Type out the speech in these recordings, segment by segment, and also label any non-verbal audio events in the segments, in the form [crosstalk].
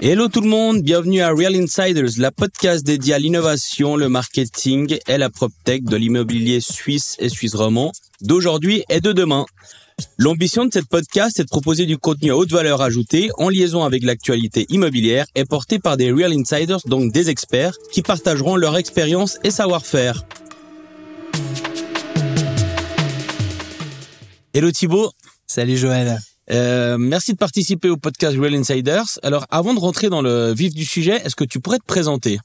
Hello tout le monde, bienvenue à Real Insiders, la podcast dédiée à l'innovation, le marketing et la PropTech de l'immobilier suisse et suisse romand d'aujourd'hui et de demain. L'ambition de cette podcast est de proposer du contenu à haute valeur ajoutée en liaison avec l'actualité immobilière et porté par des Real Insiders, donc des experts, qui partageront leur expérience et savoir-faire. Hello Thibaut. Salut Joël. Euh, merci de participer au podcast Real Insiders. Alors, avant de rentrer dans le vif du sujet, est-ce que tu pourrais te présenter?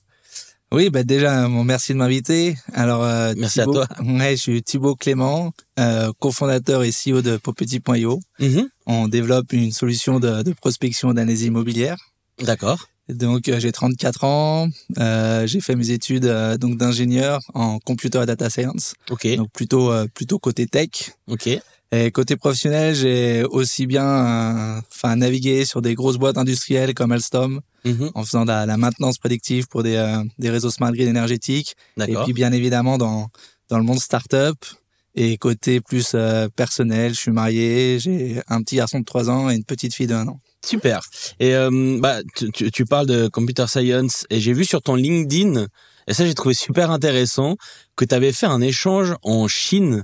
Oui, bah déjà, bon, merci de m'inviter. Alors, euh, merci Thibaut, à toi. Ouais, je suis Thibaut Clément, euh, cofondateur et CEO de Popetit.io. Mhm. On développe une solution de, de prospection d'analyse immobilière. D'accord. Donc, euh, j'ai 34 ans. Euh, j'ai fait mes études euh, donc d'ingénieur en computer et data science. Ok. Donc plutôt euh, plutôt côté tech. Ok. Et côté professionnel, j'ai aussi bien euh, enfin navigué sur des grosses boîtes industrielles comme Alstom Mhm. en faisant de la, la maintenance prédictive pour des, euh, des réseaux smart grid énergétiques. Et puis bien évidemment dans dans le monde startup et côté plus euh, personnel, je suis marié, j'ai un petit garçon de 3 ans et une petite fille de 1 an. Super. Et euh, bah, tu, tu- tu parles de computer science et j'ai vu sur ton LinkedIn, et ça j'ai trouvé super intéressant, que tu avais fait un échange en Chine.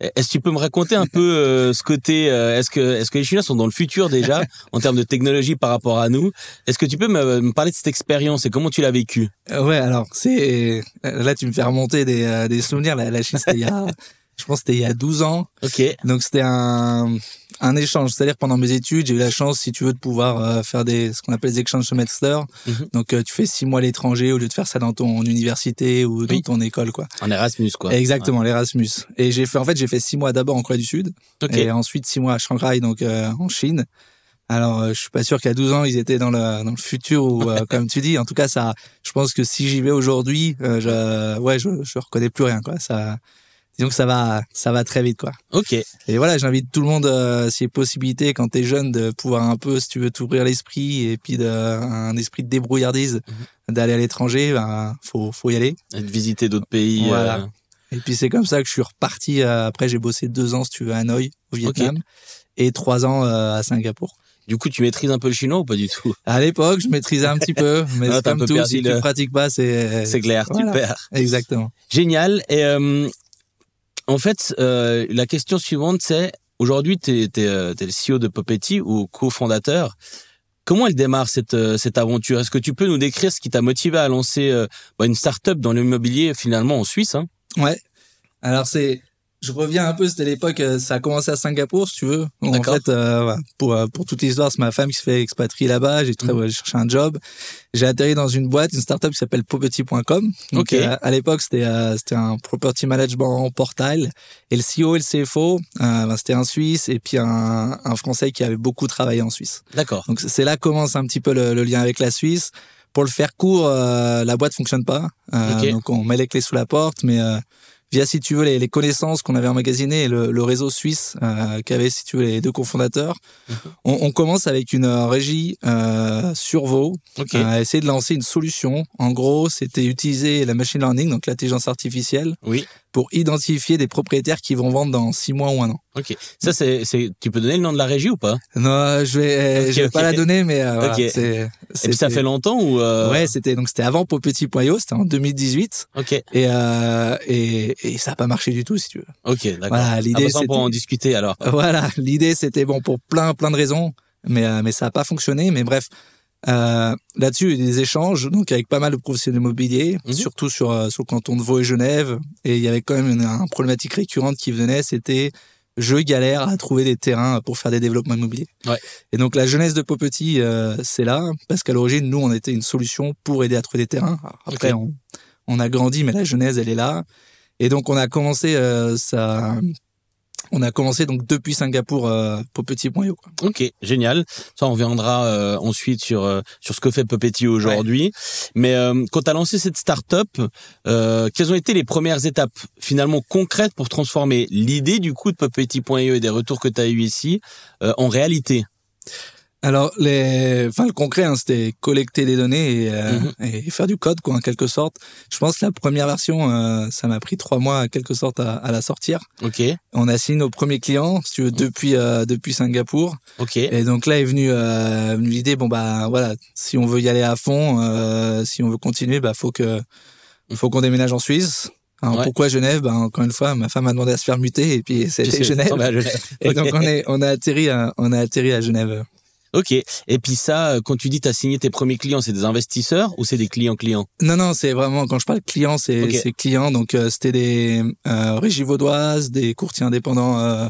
Est-ce que tu peux me raconter un peu euh, ce côté euh, Est-ce que est-ce que les Chinois sont dans le futur déjà [laughs] en termes de technologie par rapport à nous? Est-ce que tu peux me, me parler de cette expérience et comment tu l'as vécue Euh, ouais, alors c'est là tu me fais remonter des, des souvenirs. La, la Chine c'était il y a [laughs] je pense c'était il y a 12 ans. Ok. Donc c'était un un échange, c'est-à-dire pendant mes études, j'ai eu la chance, si tu veux, de pouvoir euh, faire des ce qu'on appelle des exchange semesters. Mhm. Donc euh, tu fais six mois à l'étranger au lieu de faire ça dans ton université ou dans Oui. ton école, quoi. En Erasmus quoi. Exactement, l'Erasmus. Et j'ai fait en fait j'ai fait six mois d'abord en Corée du Sud Ok. et ensuite six mois à Shanghai, donc euh, en Chine. Alors euh, je suis pas sûr qu'à 12 ans ils étaient dans le dans le futur ou euh, [laughs] comme tu dis. En tout cas ça, je pense que si j'y vais aujourd'hui, euh, je ouais je je reconnais plus rien quoi. Ça disons que ça va ça va très vite quoi. Ok. Et voilà, j'invite tout le monde, euh, a possibilité, quand t'es jeune, de pouvoir un peu, si tu veux, t'ouvrir l'esprit et puis de, un esprit de débrouillardise, Mhm. d'aller à l'étranger, ben, faut, faut y aller. Et de visiter d'autres pays. Voilà. euh, Et puis c'est comme ça que je suis reparti. euh, après, j'ai bossé deux ans, si tu veux, à Hanoï, au Vietnam, et trois ans euh, à Singapour. Du coup, tu maîtrises un peu le chinois ou pas du tout? À l'époque, je maîtrisais un petit peu, mais [laughs] un comme peu tout, si le- tu pratiques pas, c'est... C'est clair. Voilà. Super. Exactement. Génial. Et euh, en fait, euh, la question suivante, c'est aujourd'hui, tu es, le CEO de Popetti ou cofondateur. Comment elle démarre cette euh, cette aventure? Est-ce que tu peux nous décrire ce qui t'a motivé à lancer euh, bah, une start-up dans l'immobilier finalement en Suisse hein? Ouais. Alors c'est, je reviens un peu, c'était l'époque, euh, ça a commencé à Singapour, si tu veux. En fait, euh, pour euh, pour toute l'histoire, c'est ma femme qui se fait expatrier là-bas. J'ai j'ai cherché un job. J'ai atterri dans une boîte, une startup qui s'appelle. Donc, Ok. euh, à l'époque, c'était euh, c'était un property management portal. Et le CEO et le CFO, euh, ben, c'était un Suisse et puis un, un Français qui avait beaucoup travaillé en Suisse. D'accord. Donc c'est là que commence un petit peu le, le lien avec la Suisse. Pour le faire court, euh, la boîte fonctionne pas. Euh, Ok. Donc on met les clés sous la porte, mais euh, via si tu veux les, les connaissances qu'on avait emmagasinées et le, le réseau suisse euh, qu'avaient si tu veux les deux cofondateurs, Mhm. on, on commence avec une euh, régie euh, sur Vaud Ok. euh, à essayer de lancer une solution. En gros, c'était utiliser la machine learning, donc l'intelligence artificielle, Oui. Pour identifier des propriétaires qui vont vendre dans six mois ou un an. Ok. Ça c'est c'est. Tu peux donner le nom de la régie ou pas? Non, je vais, Ok, je vais pas la donner, mais euh, voilà, Ok. c'est. Et puis ça fait longtemps ou euh... Ouais, c'était donc c'était avant Popetit.io, c'était en 2018 Ok. et euh, et, et ça a pas marché du tout si tu veux. Ok. D'accord. Voilà, Ah, l'idée bah, ça, on pourra en discuter alors. [laughs] voilà, l'idée c'était bon pour plein plein de raisons, mais euh, mais ça a pas fonctionné. Mais bref, euh, là-dessus il y a eu des échanges donc avec pas mal de professionnels immobiliers, Mhm. surtout sur euh, sur le canton de Vaud et Genève, et il y avait quand même une, une problématique récurrente qui venait, c'était je galère à trouver des terrains pour faire des développements immobiliers. Ouais. Et donc la jeunesse de Popetit, euh, c'est là, parce qu'à l'origine, nous, on était une solution pour aider à trouver des terrains. Après, on, on a grandi, mais la genèse, elle est là. Et donc on a commencé euh, ça. On a commencé donc depuis Singapour euh. Ok, génial. Ça, on reviendra euh, ensuite sur euh, sur ce que fait Puppety aujourd'hui. Mais euh, quand tu as lancé cette start-up, euh, quelles ont été les premières étapes finalement concrètes pour transformer l'idée du coup de Puppety.io et des retours que tu as eu ici euh, en réalité? Alors, les, enfin, le concret, hein, c'était collecter des données et, euh, Mhm. et faire du code, quoi, en quelque sorte. Je pense que la première version, euh, ça m'a pris trois mois, en quelque sorte, à, à la sortir. Ok, On a signé nos premiers clients, si tu veux, depuis euh, depuis Singapour. ok. Et donc là est venue venue l'idée, bon bah voilà, si on veut y aller à fond, si on veut continuer, bah faut que faut qu'on déménage en Suisse. Alors Ouais. pourquoi Genève? Bah encore une fois, ma femme a demandé à se faire muter et puis c'était [laughs] Genève. Et donc on est on a atterri à, on a atterri à Genève. Ok. Et puis ça, euh, quand tu dis t'as signé tes premiers clients, c'est des investisseurs ou c'est des clients clients? Non, non, c'est vraiment quand je parle clients, c'est Ok. c'est clients. Donc euh, c'était des euh, régies vaudoises, des courtiers indépendants euh,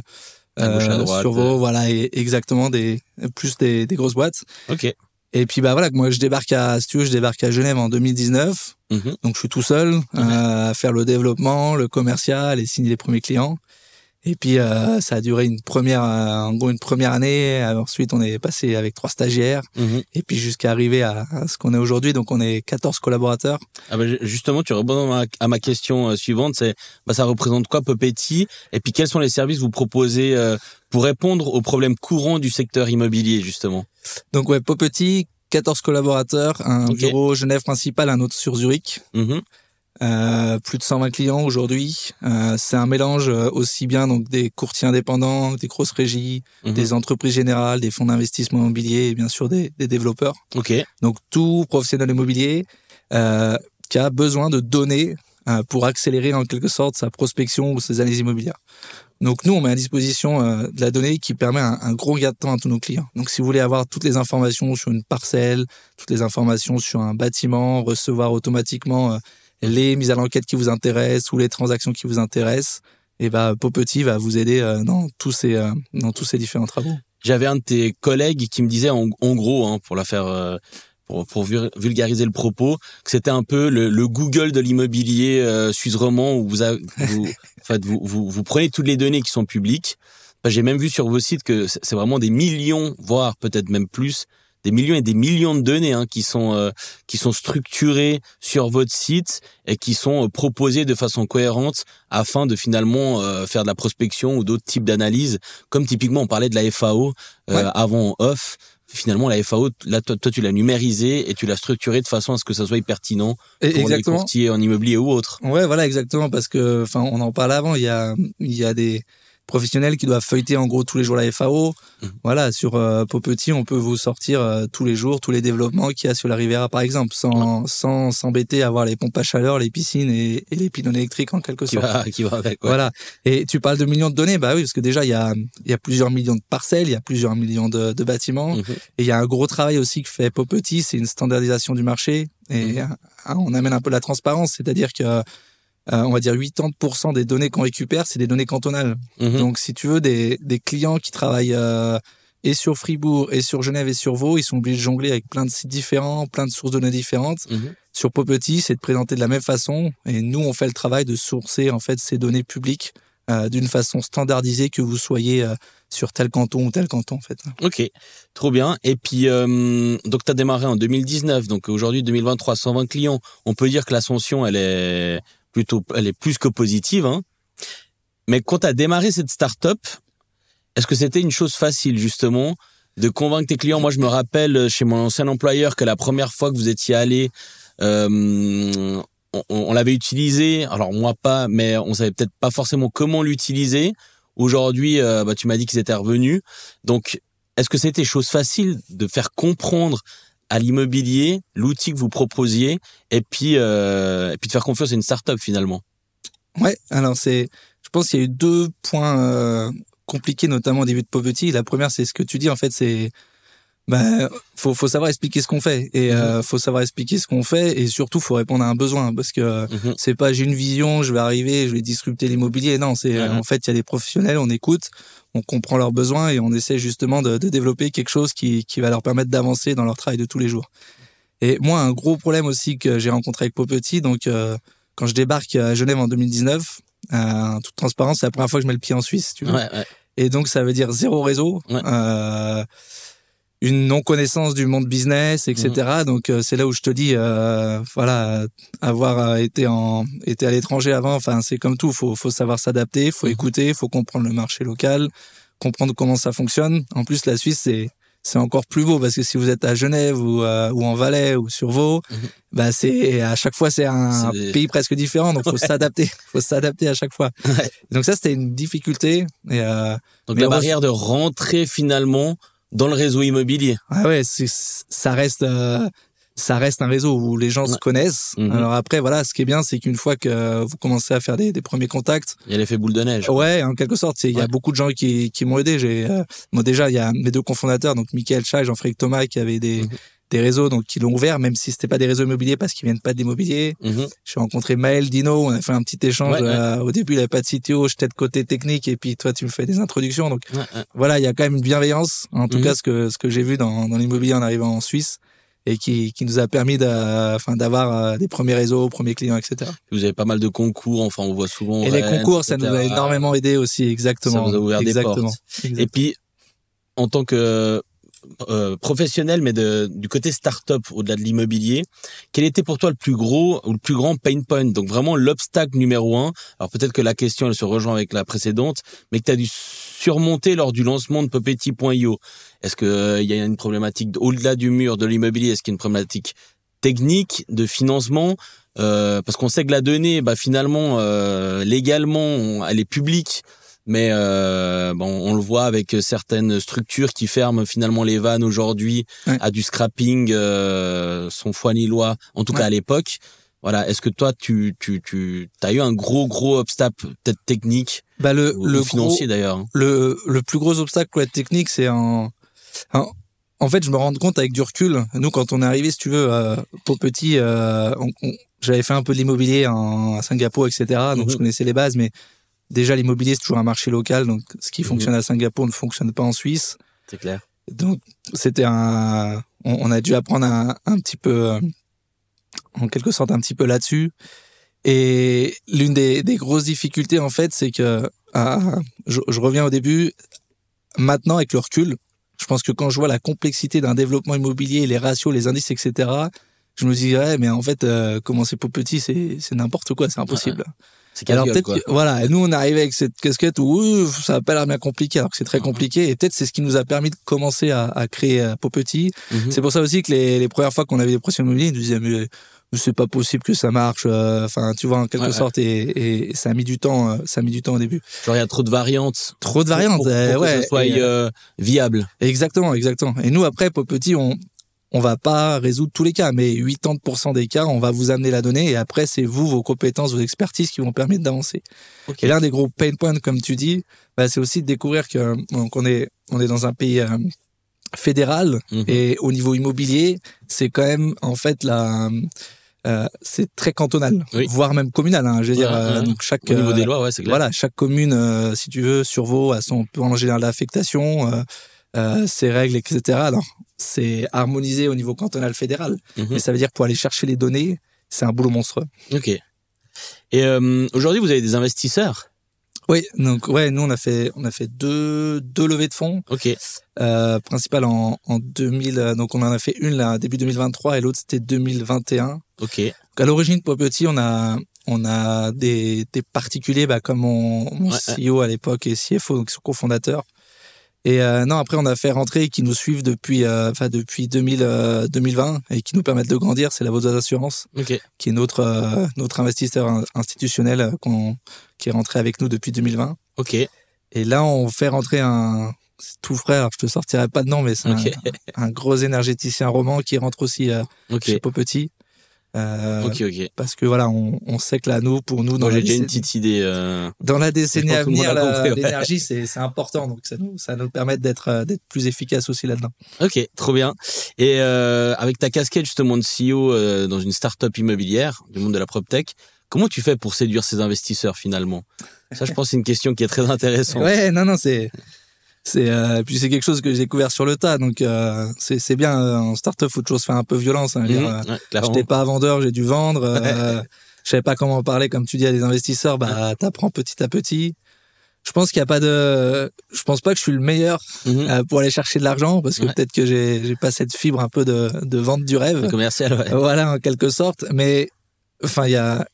À gauche, à droite, sur Vaud, euh. voilà, et exactement des plus des, des grosses boîtes. Ok. Et puis bah voilà, moi je débarque à, si tu veux, je débarque à Genève en 2019. Mhm. Donc je suis tout seul euh, à faire le développement, le commercial et signer les premiers clients. Et puis euh, ça a duré une première, euh, en gros une première année. Ensuite on est passé avec trois stagiaires Mhm. et puis jusqu'à arriver à, à ce qu'on est aujourd'hui. Donc on est 14 collaborateurs. Ah bah, justement, tu réponds à ma, à ma question euh, suivante, c'est bah, ça représente quoi Popetti? Et puis quels sont les services que vous proposez euh, pour répondre aux problèmes courants du secteur immobilier justement? Donc ouais, Popetit, 14 collaborateurs, un bureau Genève principal, un autre sur Zurich. Mhm. Euh, plus de 120 clients aujourd'hui. Euh, c'est un mélange euh, aussi bien donc des courtiers indépendants, des grosses régies, Mhm. des entreprises générales, des fonds d'investissement immobilier et bien sûr des, des développeurs. Ok. Donc tout professionnel immobilier euh, qui a besoin de données euh, pour accélérer en quelque sorte sa prospection ou ses analyses immobilières. Donc nous, on met à disposition euh, de la donnée qui permet un, un gros gain de temps à tous nos clients. Donc si vous voulez avoir toutes les informations sur une parcelle, toutes les informations sur un bâtiment, recevoir automatiquement euh, les mises à l'enquête qui vous intéressent ou les transactions qui vous intéressent, et ben Popetit va vous aider euh, dans tous ces euh, dans tous ces différents travaux. J'avais un de tes collègues qui me disait en, en gros, hein, pour la faire, euh, pour, pour vul- vulgariser le propos, que c'était un peu le, le Google de l'immobilier euh, suisse romand où vous, a- vous, [laughs] en fait, vous, vous, vous prenez toutes les données qui sont publiques. Enfin, J'ai même vu sur vos sites que c'est vraiment des millions, voire peut-être même plus, des millions et des millions de données hein, qui sont euh, qui sont structurées sur votre site et qui sont euh, proposées de façon cohérente afin de finalement euh, faire de la prospection ou d'autres types d'analyses. Comme typiquement on parlait de la FAO euh, Ouais. avant off. Finalement, la FAO, là, toi, toi, tu l'as numérisée et tu l'as structurée de façon à ce que ça soit pertinent Et pour les courtiers en immobilier ou autres. Ouais, voilà, exactement, parce que, enfin, on en parlait avant. Il y a, il y a des professionnels qui doivent feuilleter en gros tous les jours la FAO. Mhm. Voilà, sur euh, Popetit, on peut vous sortir euh, tous les jours tous les développements qu'il y a sur la Riviera, par exemple, sans sans s'embêter à voir les pompes à chaleur, les piscines et, et les pylônes électriques en quelque Qui sorte. va, qui va avec. ouais. Voilà. Et tu parles de millions de données, bah oui, parce que déjà il y a il y a plusieurs millions de parcelles, il y a plusieurs millions de, de bâtiments. Mhm. Et il y a un gros travail aussi que fait Popetit, c'est une standardisation du marché. Et euh, on amène un peu la transparence, c'est-à-dire que euh, on va dire 80% des données qu'on récupère, c'est des données cantonales. Mhm. Donc si tu veux des, des clients qui travaillent euh, et sur Fribourg et sur Genève et sur Vaud, ils sont obligés de jongler avec plein de sites différents, plein de sources de données différentes. Mhm. Sur Popetit, c'est de présenter de la même façon et nous on fait le travail de sourcer en fait ces données publiques euh, d'une façon standardisée que vous soyez sur tel canton ou tel canton en fait. Ok, trop bien. Et puis, euh, donc tu as démarré en 2019, donc aujourd'hui 2023, 120 clients. On peut dire que l'ascension, elle est plutôt, elle est plus que positive. Hein. Mais quand tu as démarré cette start-up, est-ce que c'était une chose facile justement de convaincre tes clients? Moi, je me rappelle chez mon ancien employeur que la première fois que vous étiez allé, euh, on, on l'avait utilisé. Alors moi pas, mais on savait peut-être pas forcément comment l'utiliser. Aujourd'hui, euh, bah, tu m'as dit qu'ils étaient revenus. Donc, est-ce que c'était chose facile de faire comprendre à l'immobilier l'outil que vous proposiez et puis euh, puis de faire confiance à une start-up finalement Ouais, alors c'est, je pense qu'il y a eu deux points euh, compliqués, notamment au début de Poverty. La première, c'est ce que tu dis, en fait, c'est, bah, faut, faut savoir expliquer ce qu'on fait et euh, faut savoir expliquer ce qu'on fait et surtout faut répondre à un besoin parce que Mhm. c'est pas j'ai une vision, je vais arriver, je vais disrupter l'immobilier. Non, c'est Mhm. en fait il y a des professionnels, on écoute, on comprend leurs besoins et on essaie justement de, de développer quelque chose qui, qui va leur permettre d'avancer dans leur travail de tous les jours. Et moi, un gros problème aussi que j'ai rencontré avec Popetit, donc euh, quand je débarque à Genève en 2019, euh, en toute transparence, c'est la première fois que je mets le pied en Suisse. Tu vois. Ouais, ouais. Et donc, ça veut dire zéro réseau, Ouais. euh, une non-connaissance du monde business, etc. Mhm. Donc, euh, c'est là où je te dis, euh, voilà, avoir euh, été en, été à l'étranger avant, enfin, c'est comme tout, faut, faut savoir s'adapter, faut Mhm. écouter, faut comprendre le marché local, comprendre comment ça fonctionne. En plus, la Suisse, c'est, c'est encore plus beau parce que si vous êtes à Genève ou, euh, ou en Valais ou sur Vaud, Mhm. bah c'est à chaque fois c'est un des- pays presque différent, donc faut s'adapter, [laughs] faut s'adapter à chaque fois. Ouais. Donc ça c'était une difficulté. Et euh, Donc la barrière de rentrer finalement dans le réseau immobilier. ah ouais, c'est, ça reste euh, ça reste un réseau où les gens Ouais. se connaissent. Mhm. Alors après voilà, ce qui est bien c'est qu'une fois que vous commencez à faire des, des premiers contacts, Il y a l'effet boule de neige. Ouais, en quelque sorte, il y a beaucoup de gens qui, qui m'ont aidé. J'ai, euh, moi déjà, il y a mes deux cofondateurs, donc Michael Chat et Jean-Frédéric Thomas, qui avaient des, Mhm. Des réseaux, donc qui l'ont ouvert, même si c'était pas des réseaux immobiliers parce qu'ils viennent pas de l'immobilier. Mhm. J'ai rencontré Maël Dino, on a fait un petit échange. Ouais, ouais. euh, au début, il avait pas de CTO, j'étais de côté technique, et puis toi, tu me fais des introductions. Donc Ouais, voilà, il y a quand même une bienveillance, en tout Mhm. cas ce que ce que j'ai vu dans, dans l'immobilier en arrivant en Suisse. Et qui, qui nous a permis d'avoir euh, des premiers réseaux, premiers clients, etc. Vous avez pas mal de concours, enfin on voit souvent. Et les concours, ça nous a énormément aidé aussi, exactement. Ça vous a ouvert des portes. Exactement. Et puis, en tant que euh, professionnel, mais de, du côté start-up au-delà de l'immobilier, quel était pour toi le plus gros ou le plus grand pain point? Donc vraiment l'obstacle numéro un. Alors peut-être que la question elle se rejoint avec la précédente, mais que tu as dû surmonter lors du lancement de Popetit.io. Est-ce que euh, y a une problématique de- au-delà du mur de l'immobilier Est-ce qu'il y a une problématique technique de financement? Euh, Parce qu'on sait que la donnée, bah finalement euh, légalement, elle est publique. Mais euh, bon, on le voit avec certaines structures qui ferment finalement les vannes aujourd'hui Ouais. à du scrapping, euh, son foie lillois, en tout Ouais. cas à l'époque. Voilà, est-ce que toi tu tu tu as eu un gros gros obstacle peut-être technique Bah le ou, le ou financier d'ailleurs hein? le le plus gros obstacle ouais, technique c'est en, en en fait je me rends compte avec du recul nous quand on est arrivé si tu veux euh, pour petit euh, on- on- j'avais fait un peu de l'immobilier en à Singapour etc donc Mhm. je connaissais les bases mais déjà l'immobilier c'est toujours un marché local donc ce qui Mhm. fonctionne à Singapour ne fonctionne pas en Suisse. C'est clair. donc c'était un on, on a dû apprendre un, un petit peu euh, en quelque sorte un petit peu là-dessus. Et l'une des, des grosses difficultés en fait c'est que ah, je, je reviens au début. Maintenant avec le recul je pense que quand je vois la complexité d'un développement immobilier les ratios les indices etc je me dis ouais mais en fait euh, commencer pour petit c'est c'est n'importe quoi c'est impossible C'est alors peut-être que- voilà, et nous on est arrivé avec cette casquette où ça a pas l'air bien compliqué alors que c'est très Mhm. compliqué et peut-être c'est ce qui nous a permis de commencer à, à créer euh, Petit. Mhm. C'est pour ça aussi que les, les premières fois qu'on avait des pressions immobilières, ils nous disaient mais, c'est pas possible que ça marche. euh, Enfin, tu vois en quelque Ouais, ouais. sorte et, et ça a mis du temps, euh, ça a mis du temps au début. Genre il y a trop de variantes. Trop de variantes, pour, pour euh, que ça soit et, euh, viable. Exactement, exactement. Et nous, après, Petit, on on va pas résoudre tous les cas, mais 80% des cas, on va vous amener la donnée et après, c'est vous, vos compétences, vos expertises qui vont permettre d'avancer. Et l'un des gros pain points, comme tu dis, bah, c'est aussi de découvrir que donc on est on est dans un pays euh, fédéral Mhm. et au niveau immobilier, c'est quand même en fait la euh, c'est très cantonal, Oui. voire même communal. Hein, je veux Ouais, dire, euh, ouais. donc chaque Au niveau euh, des lois, ouais, c'est clair. voilà, chaque commune, euh, si tu veux, sur Vaud a son plan général d'affectation, euh, ses règles, etc. Alors, c'est harmonisé au niveau cantonal fédéral, Mhm. mais ça veut dire pour aller chercher les données, c'est un boulot monstrueux. Ok. Et euh, aujourd'hui, vous avez des investisseurs? Oui, donc ouais, nous on a fait on a fait deux deux levées de fonds, Ok. euh, principales en en 2000, euh, donc on en a fait une là début 2023 et l'autre c'était 2021. Ok. Donc, à l'origine pour Petit, on a on a des, des particuliers bah, comme mon, mon Ouais. CEO à l'époque et CFO, donc son cofondateur. Et euh, non, après on a fait rentrer qui nous suivent depuis euh, enfin depuis 2000 euh, 2020 et qui nous permettent de grandir, c'est la Vaudoise Assurance Ok. qui est notre euh, notre investisseur in- institutionnel euh, qu'on qui est rentré avec nous depuis 2020. Ok. Et là, on fait rentrer un tout frais, alors je te sortirai pas de nom, mais c'est un, un gros énergéticien roman qui rentre aussi euh, Ok. chez Popetit. Euh, Ok. Ok. parce que voilà, on, on sait que là, nous, pour nous, dans, j'ai déjà une petite idée. euh, dans la décennie à venir, compris, ouais. l'énergie, c'est important. Donc, ça nous, ça nous permet d'être euh, d'être plus efficace aussi là-dedans. Ok, trop bien. Et euh, avec ta casquette justement de CEO dans une start-up immobilière du monde de la PropTech, comment tu fais pour séduire ces investisseurs finalement? Ça, je pense, c'est une question qui est très intéressante. Ouais, non, non, c'est c'est euh, puis c'est quelque chose que j'ai découvert sur le tas. Donc, euh, c'est c'est bien. euh, En startup, faut toujours se faire un peu violence. Hein, euh, ouais, clairement. J'étais pas vendeur, j'ai dû vendre. Euh, je savais pas comment en parler, comme tu dis à des investisseurs. Bah, t'apprends petit à petit. Je pense qu'il y a pas de. Je pense pas que je suis le meilleur Mhm. euh, pour aller chercher de l'argent parce que Ouais. peut-être que j'ai j'ai pas cette fibre un peu de de vente du rêve. Le commercial, ouais. Voilà, en quelque sorte. Mais enfin, il y a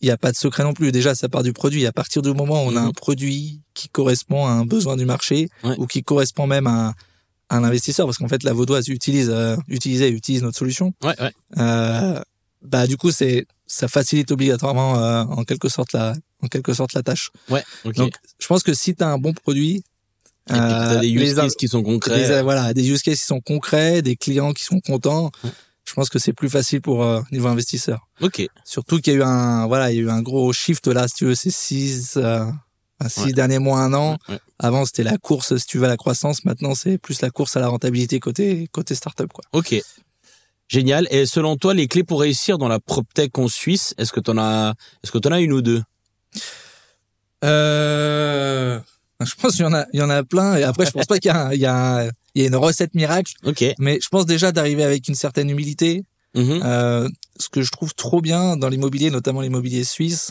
il y a pas de secret non plus. Déjà, ça part du produit. À partir du moment où on a Mhm. un produit qui correspond à un besoin du marché Ouais. ou qui correspond même à un investisseur parce qu'en fait la vaudoise utilise euh, utilisait et utilise notre solution. Ouais, ouais. Euh, bah du coup c'est ça facilite obligatoirement euh, en quelque sorte la en quelque sorte la tâche. Ouais. Donc je pense que si tu as un bon produit Et puis, t'as des use les in- cases qui sont concrets. des, voilà, des use cases qui sont concrets, des clients qui sont contents. Ouais. Je pense que c'est plus facile pour euh, niveau investisseur. Ok. Surtout qu'il y a eu un voilà, il y a eu un gros shift là si tu veux ces six euh, six Ouais. derniers mois un an. Ouais. Avant c'était la course si tu veux à la croissance, maintenant c'est plus la course à la rentabilité côté côté startup quoi. Ok. Génial. Et selon toi, les clés pour réussir dans la PropTech en Suisse, est-ce que t'en as, est-ce que t'en as une ou deux? Euh, [laughs] je pense qu'il y en a il y en a plein et après je pense pas qu'il y a un- il y a un- il y a une recette miracle, Ok. mais je pense déjà d'arriver avec une certaine humilité, Mhm. Euh, ce que je trouve trop bien dans l'immobilier, notamment l'immobilier suisse,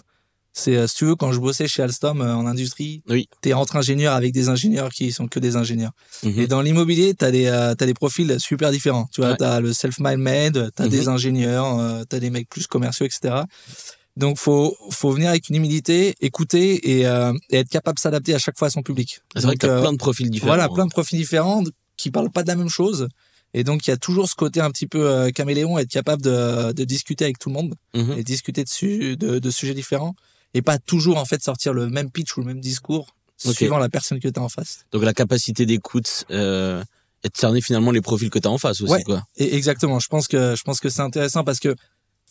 c'est euh, si tu veux quand je bossais chez Alstom euh, en industrie, Oui. t'es entre ingénieurs avec des ingénieurs qui sont que des ingénieurs. Mhm. Et dans l'immobilier, t'as des euh, t'as des profils super différents. Tu vois, Ouais. t'as le self-made made, t'as Mhm. des ingénieurs, euh, t'as des mecs plus commerciaux, etc. Donc faut faut venir avec une humilité, écouter et, euh, et être capable de s'adapter à chaque fois à son public. C'est vrai que t'as euh, plein de profils différents. voilà, plein de profils différents qui parlent pas de la même chose. Et donc, il y a toujours ce côté un petit peu euh, caméléon, être capable de, de discuter avec tout le monde Mhm. et discuter de, su- de, de sujets différents et pas toujours, en fait, sortir le même pitch ou le même discours Ok. suivant la personne que tu as en face. Donc la capacité d'écoute euh, et de cerner finalement les profils que t'as en face aussi, Ouais. quoi. Et exactement, je pense que, je pense que c'est intéressant parce que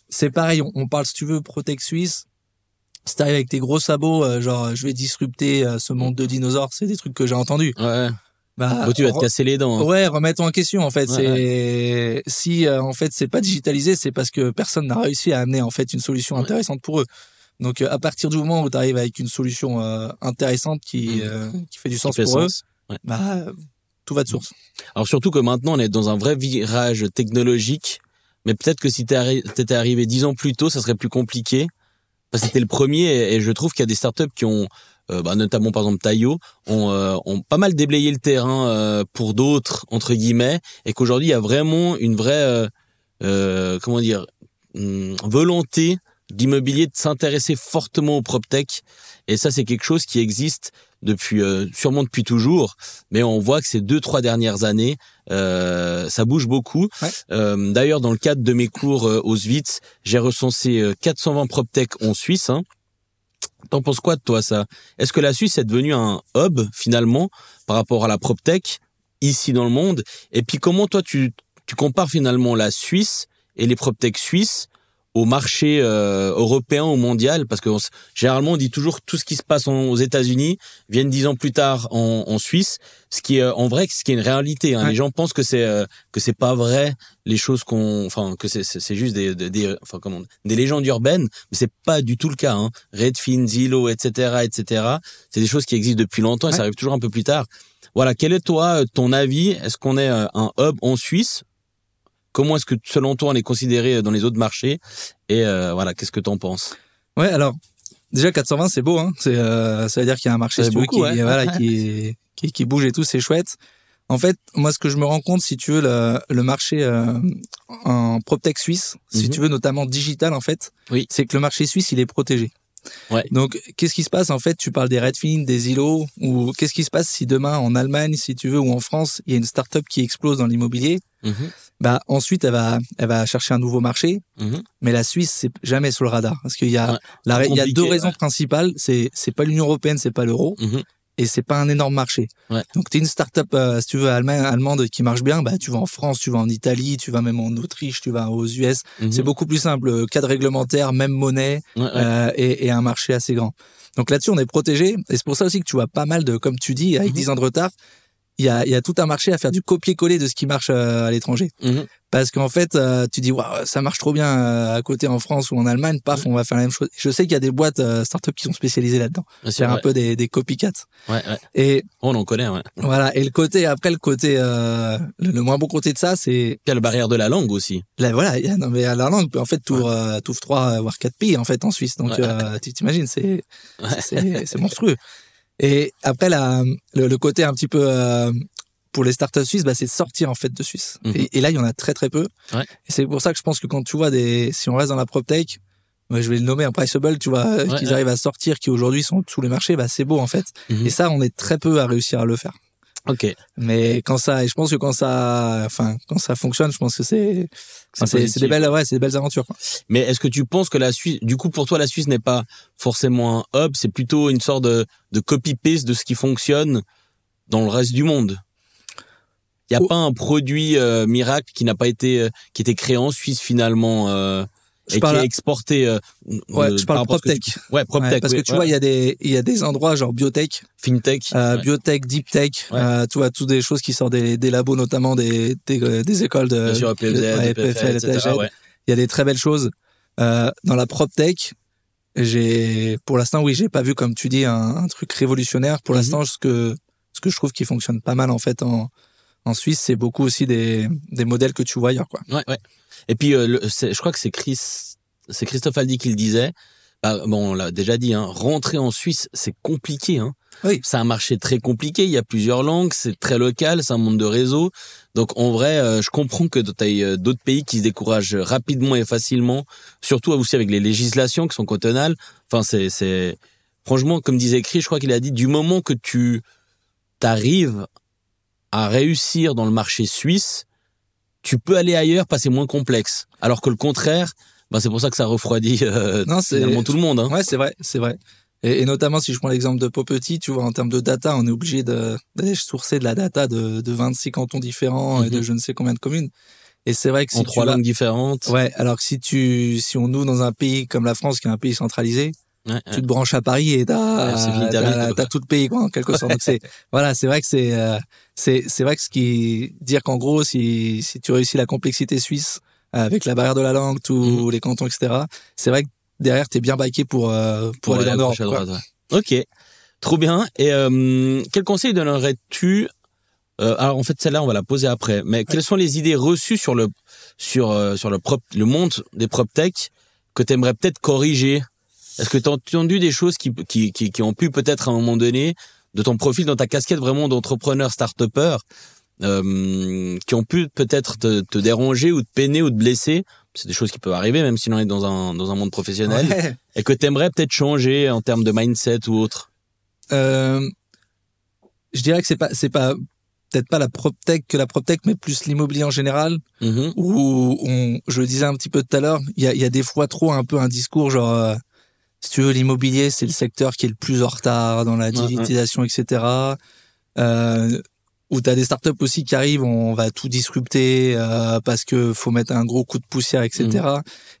c'est pareil, on, on parle, si tu veux, Protect Suisse. Si t'arrives avec tes gros sabots, euh, genre, je vais disrupter euh, ce monde de dinosaures, c'est des trucs que j'ai entendus. Ouais. Bah, tu vas te casser les dents. hein. Ouais, remettre en question en fait. Ouais, c'est si euh, en fait c'est pas digitalisé, c'est parce que personne n'a réussi à amener en fait une solution Ouais. intéressante pour eux. Donc à partir du moment où tu arrives avec une solution intéressante qui euh, qui fait du sens fait pour sens. Eux, bah tout va de source. Alors surtout que maintenant on est dans un vrai virage technologique, mais peut-être que si t'étais arrivé dix ans plus tôt, ça serait plus compliqué. Parce que c'était le premier et, je trouve qu'il y a des startups qui ont, euh, bah, notamment par exemple Tayo, ont, euh, ont pas mal déblayé le terrain euh, pour d'autres entre guillemets, et qu'aujourd'hui il y a vraiment une vraie, euh, euh, comment dire, hum, volonté d'immobilier de s'intéresser fortement au proptech. Et ça c'est quelque chose qui existe depuis euh, sûrement depuis toujours, mais on voit que ces deux trois dernières années, euh, ça bouge beaucoup. Ouais. Euh, D'ailleurs, dans le cadre de mes cours euh, au Svitz, j'ai recensé euh, 420 PropTech en Suisse. Hein. T'en penses quoi de toi ça? Est-ce que la Suisse est devenue un hub finalement par rapport à la PropTech ici dans le monde? Et puis comment toi tu, tu compares finalement la Suisse et les PropTech suisses au marché euh, européen ou mondial parce que on généralement on dit toujours tout ce qui se passe en- aux États-Unis viennent dix ans plus tard en, en Suisse ce qui est euh, en vrai ce qui est une réalité hein. Ouais. les gens pensent que c'est euh, que c'est pas vrai les choses qu'on enfin que c'est juste des, des, des- enfin comment des légendes urbaines mais c'est pas du tout le cas hein. Redfin Zillow etc etc c'est des choses qui existent depuis longtemps et ça arrive toujours un peu plus tard voilà quel est toi euh, ton avis? Est-ce qu'on est euh, un hub en Suisse Comment est-ce que selon toi on est considéré dans les autres marchés Et euh, voilà, qu'est-ce que t'en penses? Ouais, alors déjà 420 c'est beau, hein. C'est euh, ça veut dire qu'il y a un marché si tu veux, qui, ouais. voilà, qui, [laughs] qui qui bouge et tout, c'est chouette. En fait, moi, ce que je me rends compte, si tu veux, le, le marché euh, en PropTech suisse, si Mhm. tu veux, notamment digital, en fait, Oui. c'est que le marché suisse, il est protégé. Ouais. Donc, qu'est-ce qui se passe? En fait, tu parles des Redfin, des Zillow, ou qu'est-ce qui se passe si demain, en Allemagne, si tu veux, ou en France, il y a une startup qui explose dans l'immobilier? Mhm, Bah, ensuite, elle va, elle va chercher un nouveau marché. mhm. Mais la Suisse, c'est jamais sur le radar, parce qu'il y a, Ouais. la, il y a deux raisons ouais. principales. C'est, c'est pas l'Union européenne, c'est pas l'euro, Mhm. et c'est pas un énorme marché. Ouais. Donc, t'es une startup, euh, si tu veux, allemande, allemande qui marche bien, bah, tu vas en France, tu vas en Italie, tu vas même en Autriche, tu vas aux US. Mhm. C'est beaucoup plus simple. Cadre réglementaire, même monnaie, euh, et, et un marché assez grand. Donc là-dessus, on est protégé. Et c'est pour ça aussi que tu vois pas mal de, comme tu dis, avec Mhm. 10 ans de retard, il y a, y a tout un marché à faire du copier-coller de ce qui marche euh, à l'étranger. Mhm. Parce qu'en fait, euh, tu dis, waouh, ça marche trop bien euh, à côté en France ou en Allemagne, paf, on va faire la même chose. Je sais qu'il y a des boîtes euh, startup qui sont spécialisées là-dedans. Ouais, Faire un peu des, des copycats. Ouais, ouais. Et On en connaît, ouais. voilà. Et le côté, après, le côté, euh, le, le moins bon côté de ça, c'est, Il y a la barrière de la langue aussi. là, voilà, il y a, non, mais à la langue, en fait, euh, t'ouvres trois, voire quatre pays, en fait, en Suisse. Donc, euh, tu t'imagines, c'est c'est monstrueux. [laughs] Et après, la, le, le côté un petit peu euh, pour les startups suisses, bah, c'est de sortir en fait de Suisse. Mhm. Et, et là, il y en a très très peu. Ouais. Et c'est pour ça que je pense que quand tu vois des, si on reste dans la proptech, moi, je vais le nommer un priceable, tu vois, euh, Ouais, qu'ils ouais. arrivent à sortir, qui aujourd'hui sont sous les marchés, bah, c'est beau en fait. Mhm. Et ça, on est très peu à réussir à le faire. Ok. Mais quand ça, et je pense que quand ça, enfin, quand ça fonctionne, je pense que c'est, C'est des belles, ouais, c'est des belles aventures. Quoi. Mais est-ce que tu penses que la Suisse, du coup, pour toi, la Suisse n'est pas forcément un hub, c'est plutôt une sorte de, de copy-paste de ce qui fonctionne dans le reste du monde? Il n'y a Oh. pas un produit euh, miracle qui n'a pas été, euh, qui était créé en Suisse finalement euh, Je et parle, qui est exporté. euh, ouais, euh, je par parle PropTech. tu- Ouais, PropTech. Ouais, parce oui, que tu ouais. vois, il y a des, il y a des endroits genre biotech, fintech. euh, ouais. biotech, deep tech, Ouais. euh, tu vois, toutes des choses qui sortent des, des labos, notamment des, des, euh, des écoles de, Bien sûr, PFZ, ouais, PFL, etc. PFL, ouais. il y a des très belles choses. Euh, dans la PropTech, j'ai, pour l'instant, oui, j'ai pas vu, comme tu dis, un, un truc révolutionnaire. Pour Mhm. l'instant, ce que, ce que je trouve qui fonctionne pas mal, en fait, en, en Suisse, c'est beaucoup aussi des, des modèles que tu vois ailleurs, quoi. Ouais, ouais. Et puis, euh, le- je crois que c'est Chris, c'est Christophe Aldi qui le disait. Bah, bon, on l'a déjà dit, hein, rentrer en Suisse, c'est compliqué. Hein. Oui. C'est un marché très compliqué. Il y a plusieurs langues, c'est très local, c'est un monde de réseau. Donc, en vrai, euh, je comprends que tu as d'autres pays qui se découragent rapidement et facilement, surtout aussi avec les législations qui sont cantonales. Enfin, c'est, c'est, franchement, comme disait Chris, je crois qu'il a dit, du moment que tu t'arrives à réussir dans le marché suisse, tu peux aller ailleurs, pas c'est moins complexe. Alors que le contraire, bah c'est pour ça que ça refroidit euh, Non, finalement tout le monde. Hein. Ouais, c'est vrai, c'est vrai. Et, et notamment, si je prends l'exemple de Popetit, tu vois, en termes de data, on est obligé de- d'aller sourcer de la data de, de 26 cantons différents et de Mhm. je ne sais combien de communes. Et c'est vrai que si en tu trois vas- langues différentes. Ouais, alors que si tu, si on nous dans un pays comme la France, qui est un pays centralisé, Ouais, tu te branches à Paris et t'as, vite, t'as tout le pays, quoi, en quelque sorte. Donc c'est, [laughs] voilà, c'est vrai que c'est, euh, c'est, c'est vrai que ce qui, dire qu'en gros, si, si tu réussis la complexité suisse, euh, avec la barrière de la langue, tous Mhm. les cantons, etc., c'est vrai que derrière, t'es bien baqué pour, euh, pour, aller à dans l'Europe, ouais. Ok, trop bien. Et euh, quel conseil donnerais-tu euh, Alors en fait celle-là on va la poser après. Mais quelles sont les idées reçues sur le sur euh, sur le prop, le monde des PropTech que tu aimerais peut-être corriger? Est-ce que tu as entendu des choses qui qui qui, qui ont pu peut-être à un moment donné de ton profil dans ta casquette vraiment d'entrepreneur start-upper euh, qui ont pu peut-être te, te déranger ou te peiner ou te blesser? C'est des choses qui peuvent arriver même si l'on est dans un dans un monde professionnel Ouais. et que t'aimerais peut-être changer en termes de mindset ou autre? Euh, je dirais que c'est pas, c'est pas, peut-être pas la PropTech que la PropTech, mais plus l'immobilier en général. Mhm. où on, je le disais un petit peu tout à l'heure, il y a, y a des fois trop un peu un discours genre, euh, si tu veux, l'immobilier, c'est le secteur qui est le plus en retard dans la digitalisation, etc. Euh, où tu as des startups aussi qui arrivent, on va tout disrupter euh, parce que faut mettre un gros coup de poussière, etc.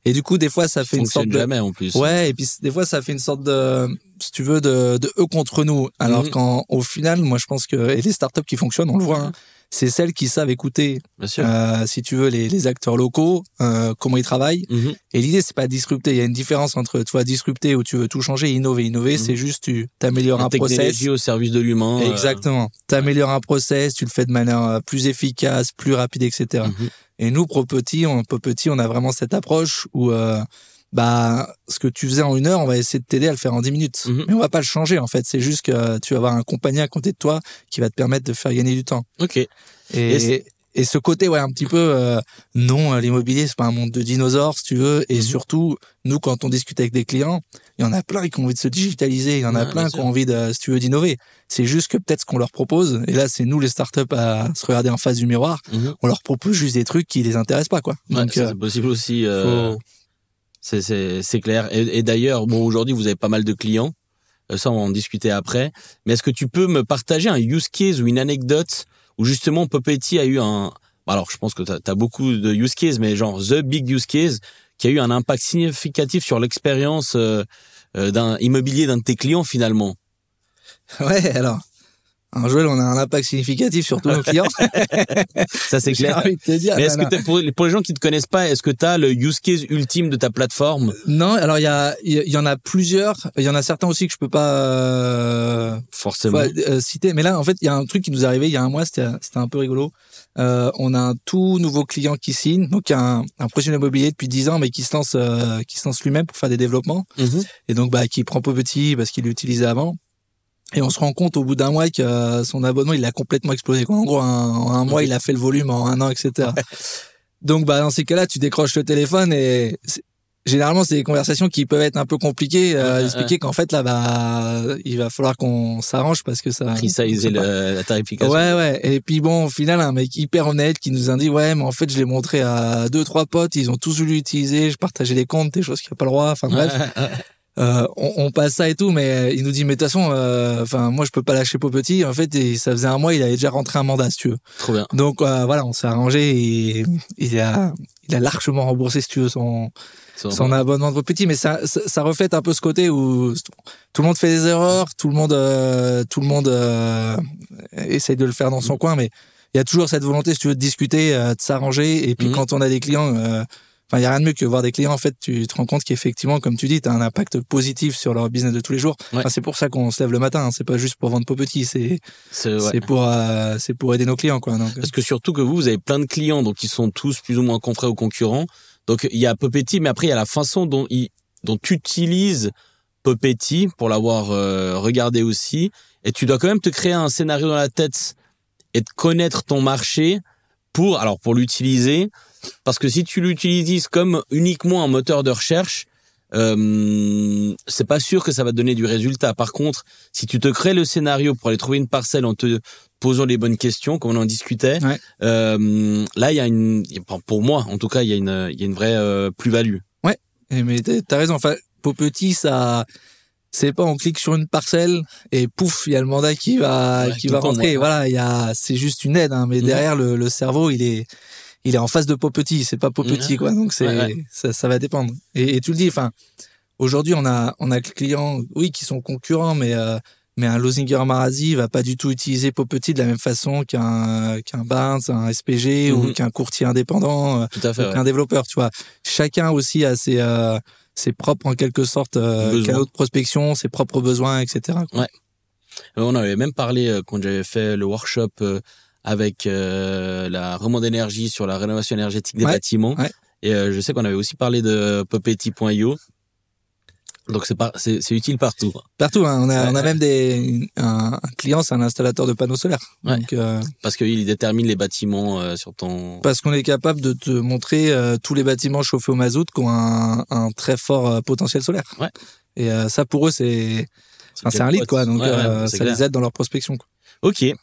Et du coup, des fois, ça fait une sorte de... jamais en plus. Ouais, et puis des fois, ça fait une sorte de, si tu veux, de, de eux contre nous. Alors Mhm. qu'en au final, moi, je pense que et les startups qui fonctionnent, on le voit, hein, c'est celles qui savent écouter, euh, si tu veux, les, les acteurs locaux, euh, comment ils travaillent. Mhm. Et l'idée, c'est pas de disrupter. Il y a une différence entre, tu vois, disrupter où tu veux tout changer, innover, innover, Mhm. c'est juste tu t'améliores un process. technologie au service de l'humain. euh, Exactement. T'améliores un process, tu le fais de manière euh, plus efficace, plus rapide, etc. mhm. Et nous, pro petit, on petit, on a vraiment cette approche où euh, bah ce que tu faisais en une heure, on va essayer de t'aider à le faire en dix minutes. Mhm. Mais on va pas le changer en fait. C'est juste que tu vas avoir un compagnon à côté de toi qui va te permettre de faire gagner du temps. Ok. Et Et ce côté ouais un petit peu euh, non euh, l'immobilier c'est pas un monde de dinosaures si tu veux et Mhm. surtout nous quand on discute avec des clients il y en a plein qui ont envie de se digitaliser il y en a plein qui ont envie de si tu veux d'innover c'est juste que peut-être ce qu'on leur propose et là c'est nous les startups à se regarder en face du miroir Mhm. on leur propose juste des trucs qui les intéressent pas quoi Ouais, donc euh, c'est possible aussi. euh, faut- c'est clair. Et, d'ailleurs, bon, aujourd'hui, vous avez pas mal de clients. Euh, Ça, on va en discuter après. Mais est-ce que tu peux me partager un use case ou une anecdote où justement Popetti a eu un. bah, Alors, je pense que tu as, beaucoup de use cases, mais genre the big use case qui a eu un impact significatif sur l'expérience euh, euh, d'un immobilier d'un de tes clients finalement? ouais alors un Joël on a un impact significatif sur tous nos clients [laughs] Ça, c'est [laughs] clair. envie de te dire Mais est-ce que pour, pour les gens qui te connaissent pas, est-ce que tu as le use case ultime de ta plateforme? Non alors il y a il y en a plusieurs il y en a certains aussi que je peux pas euh, Forcément. Euh, citer. Mais là, en fait, il y a un truc qui nous est arrivé il y a un mois, c'était c'était un peu rigolo. Euh, on a un tout nouveau client qui signe, donc un, un professionnel immobilier depuis 10 ans, mais qui se lance, euh, qui se lance lui-même pour faire des développements, Mhm. et donc bah qui prend peu petit parce qu'il l'utilisait avant. Et on se rend compte au bout d'un mois que euh, son abonnement il a complètement explosé. En gros, un- en un mois, il a fait le volume en un an, etc. Donc bah dans ces cas-là, tu décroches le téléphone et généralement c'est des conversations qui peuvent être un peu compliquées euh, Ouais, d'expliquer qu'en fait là bah il va falloir qu'on s'arrange parce que ça le- la tarification. Ouais ouais. Et puis bon au final un mec hyper honnête qui nous a dit ouais mais en fait je l'ai montré à deux trois potes ils ont tous voulu l'utiliser je partageais les comptes des choses qu'il n'y a pas le droit enfin bref euh, on, on passe ça et tout mais il nous dit mais de toute façon euh, enfin moi je peux pas lâcher Popetit en fait et ça faisait un mois il avait déjà rentré un mandat si tu veux Trop bien. donc euh, voilà on s'est arrangé et il a il a largement remboursé si tu veux son son abonnement de petit, mais ça, ça, ça reflète un peu ce côté où tout le monde fait des erreurs, tout le monde, euh, tout le monde euh, essaye de le faire dans son coin, mais il y a toujours cette volonté, si tu veux, de discuter, euh, de s'arranger. Et puis Mhm. quand on a des clients, euh, enfin, il y a rien de mieux que voir des clients. En fait, tu te rends compte qu'effectivement, comme tu dis, tu as un impact positif sur leur business de tous les jours. Ouais. Enfin, c'est pour ça qu'on se lève le matin. hein. C'est pas juste pour vendre petit, c'est C'est ouais. pour euh, c'est pour aider nos clients, quoi. Donc, Parce que surtout que vous, vous avez plein de clients, donc ils sont tous plus ou moins confrères ou concurrents. Donc il y a Popetti, mais après il y a la façon dont il, dont tu utilises Popetti pour l'avoir euh, regardé aussi. Et tu dois quand même te créer un scénario dans la tête et de connaître ton marché pour, alors pour l'utiliser. Parce que si tu l'utilises comme uniquement un moteur de recherche, euh, c'est pas sûr que ça va te donner du résultat. Par contre, si tu te crées le scénario pour aller trouver une parcelle en te posant les bonnes questions, comme on en discutait, Ouais. euh, là il y a une, pour moi en tout cas, il y a une, il y a une vraie euh, plus-value. Et mais t'as raison. Enfin, pour petit, ça, c'est pas on clique sur une parcelle et pouf, il y a le mandat qui va Ouais, qui va temps, rentrer. ouais. Voilà, il y a, c'est juste une aide, hein, mais Mhm. derrière le, le cerveau, il est il est en face de Popetit, c'est pas Popetit quoi. Donc c'est Ouais, ouais. ça, ça va dépendre. Et, et tu le dis, enfin, aujourd'hui on a on a des clients, oui, qui sont concurrents, mais euh, mais un Lozinger Marazi va pas du tout utiliser Popetit de la même façon qu'un qu'un Barnes, un SPG ou Mhm. qu'un courtier indépendant. euh, Tout à fait. donc ouais. un développeur, tu vois. Chacun aussi a ses, euh, ses propres, en quelque sorte, euh, canaux de prospection, ses propres besoins, etc. quoi. Euh, On avait même parlé euh, quand j'avais fait le workshop euh, avec euh, la remontée d'énergie sur la rénovation énergétique des Ouais, bâtiments. ouais. Et euh, je sais qu'on avait aussi parlé de Popetti.io. Donc c'est pas, c'est, c'est utile partout. Partout, hein, on a, Ouais, on a même des, un, un client, c'est un installateur de panneaux solaires. Ouais. Donc, euh, Parce qu'il détermine les bâtiments euh, sur ton. parce qu'on est capable de te montrer euh, tous les bâtiments chauffés au mazout qui ont un, un très fort euh, potentiel solaire. Ouais. Et euh, ça, pour eux, c'est, enfin, c'est un lead, quoi. Donc, euh, c'est ça clair. les aide dans leur prospection. Quoi. Ok. Et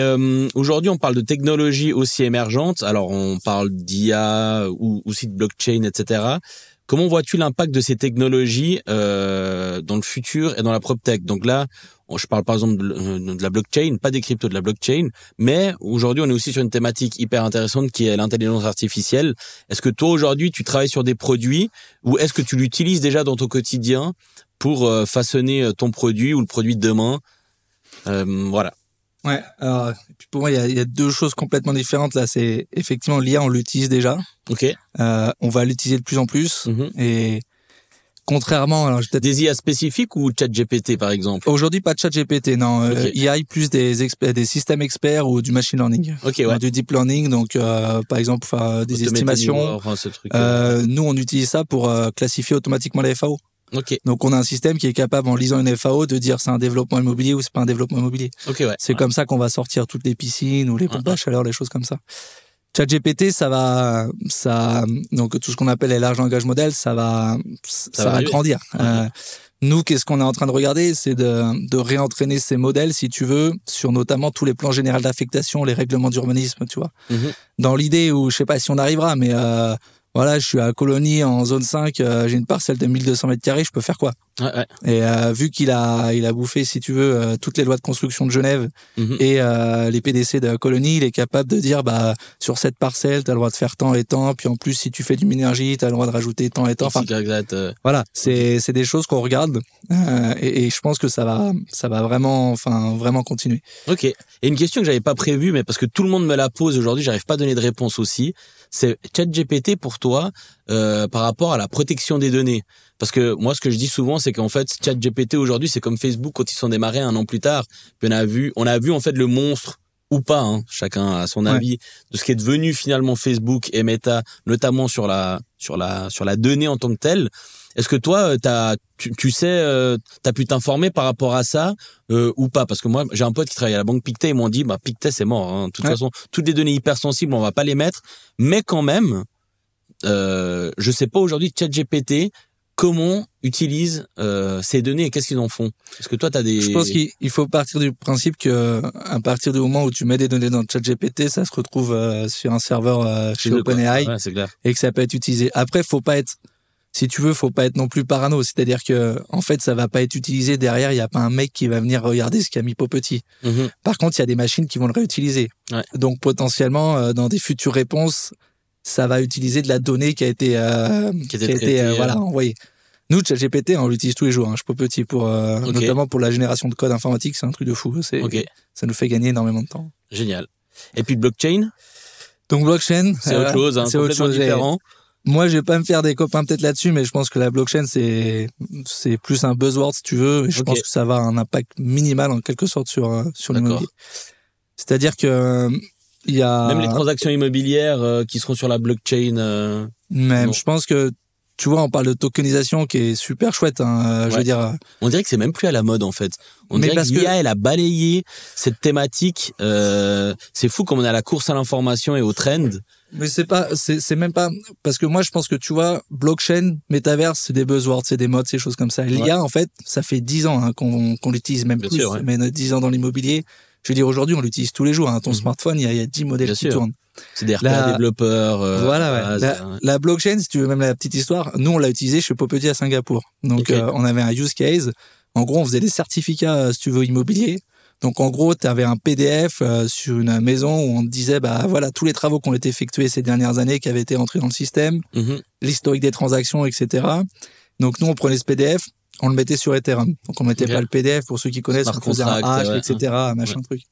euh, aujourd'hui, on parle de technologies aussi émergentes. Alors, on parle d'IA ou aussi de blockchain, etc. Comment vois-tu l'impact de ces technologies euh, dans le futur et dans la PropTech Donc là, je parle par exemple de, euh, de la blockchain, pas des cryptos, de la blockchain. Mais aujourd'hui, on est aussi sur une thématique hyper intéressante qui est l'intelligence artificielle. Est-ce que toi, aujourd'hui, tu travailles sur des produits ou est-ce que tu l'utilises déjà dans ton quotidien pour euh, façonner euh, ton produit ou le produit de demain? Euh, Voilà. Ouais. Alors, pour moi, il y a, il y a deux choses complètement différentes. Là, c'est effectivement l'IA, on l'utilise déjà. Ok. Euh, on va l'utiliser de plus en plus. Mhm. Et contrairement, alors peut-être Des IA spécifiques ou ChatGPT par exemple? Aujourd'hui pas de chat GPT, non. Euh. IA plus des experts, des systèmes experts ou du machine learning, Ok, ouais. du deep learning. Donc, euh, par exemple, des estimations. ce truc. nous, on utilise ça pour classifier automatiquement les FAO. Donc, on a un système qui est capable, en lisant une FAO, de dire c'est un développement immobilier ou c'est pas un développement immobilier. ouais. C'est Ouais. comme ça qu'on va sortir toutes les piscines ou les pompes à chaleur, les choses comme ça. ChatGPT, ça va, ça, donc tout ce qu'on appelle les larges langages modèles, ça va, ça, va grandir. Euh, nous, qu'est-ce qu'on est en train de regarder, c'est de, de réentraîner ces modèles, si tu veux, sur notamment tous les plans généraux d'affectation, les règlements d'urbanisme, tu vois. Mhm. Dans l'idée où, je sais pas si on arrivera, mais euh, voilà, je suis à Colonie en zone 5, euh, j'ai une parcelle de 1200 mètres carrés, je peux faire quoi Ouais, ouais. Et euh, vu qu'il a, il a bouffé, si tu veux, euh, toutes les lois de construction de Genève Mhm. et les PDC de la colonie, il est capable de dire, bah, sur cette parcelle, tu as le droit de faire tant et tant, puis en plus, si tu fais du minergie, tu as le droit de rajouter tant et tant. Enfin, voilà, c'est c'est des choses qu'on regarde et, et je pense que ça va ça va vraiment enfin vraiment continuer. Ok. Et une question que j'avais pas prévue, mais parce que tout le monde me la pose aujourd'hui, j'arrive pas à donner de réponse aussi. C'est ChatGPT pour toi euh, par rapport à la protection des données. Parce que moi, ce que je dis souvent, c'est qu'en fait, ChatGPT aujourd'hui, c'est comme Facebook quand ils sont démarrés un an plus tard. Puis on a vu, on a vu en fait le monstre ou pas, hein, chacun a son Ouais. avis de ce qui est devenu finalement Facebook et Meta, notamment sur la sur la sur la donnée en tant que telle. Est-ce que toi, euh, tu, tu sais, euh, t'as pu t'informer par rapport à ça euh, ou pas? Parce que moi, j'ai un pote qui travaille à la banque Pictet, ils m'ont dit, bah Pictet c'est mort. Hein. De toute Ouais. façon, toutes les données hypersensibles, on va pas les mettre, mais quand même, euh, je sais pas aujourd'hui ChatGPT comment utilise euh, ces données et qu'est-ce qu'ils en font? Est-ce que toi tu as des Je pense qu'il il faut partir du principe que à partir du moment où tu mets des données dans ChatGPT, ça se retrouve euh, sur un serveur euh, chez. OpenAI Ouais, et que ça peut être utilisé. Après, faut pas être si tu veux, faut pas être non plus parano. C'est-à-dire que, en fait, ça va pas être utilisé derrière. Il y a pas un mec qui va venir regarder ce qu'a mis Popetit. Mhm. Par contre, il y a des machines qui vont le réutiliser. Ouais. Donc potentiellement, euh, dans des futures réponses, ça va utiliser de la donnée qui a été, euh, Qui a été traitée, euh, euh. voilà, envoyée. Nous, ChatGPT, on l'utilise tous les jours. Hein, je petit pour euh, notamment pour la génération de code informatique, c'est un truc de fou. C'est, ça nous fait gagner énormément de temps. génial. Et puis blockchain, Donc blockchain, c'est euh, autre chose, hein, c'est autre chose. Et différent. Moi, je vais pas me faire des copains peut-être là-dessus, mais je pense que la blockchain, c'est c'est plus un buzzword si tu veux. Et je pense que ça va avoir un impact minimal en quelque sorte sur euh, sur l'immobilier. C'est-à-dire que euh, il y a Même les transactions immobilières euh, qui seront sur la blockchain. euh, Même, Non. je pense que tu vois, on parle de tokenisation qui est super chouette. Hein, euh, Je veux dire, On dirait que c'est même plus à la mode en fait. On Mais dirait parce que l'IA elle a balayé cette thématique. Euh, c'est fou comme on à la course à l'information et au trend. Mais c'est pas, c'est c'est même pas parce que moi je pense que tu vois, blockchain, métaverse, c'est des buzzwords, c'est des modes, ces choses comme ça. L'IA, en fait, ça fait dix ans hein, qu'on qu'on l'utilise, même Bien plus, sûr, ouais. mais dix ans dans l'immobilier. Je veux dire, aujourd'hui, on l'utilise tous les jours. Hein. Ton Mhm. smartphone, il y a, il y a 10 modèles Bien qui sûr. tournent. C'est des La- développeurs. euh, voilà, ouais. base, la, la blockchain, si tu veux même la petite histoire, nous on l'a utilisé chez Popetit à Singapour. Donc euh, on avait un use case. En gros, on faisait des certificats, euh, si tu veux, immobiliers. Donc en gros, tu avais un PDF euh, sur une maison où on te disait, bah voilà, tous les travaux qui ont été effectués ces dernières années, qui avaient été entrés dans le système, mhm. l'historique des transactions, etc. Donc nous, on prenait ce PDF, on le mettait sur Ethereum. Donc on mettait pas le PDF pour ceux qui connaissent, Smart on faisait un hash, ouais. etc. Machin truc.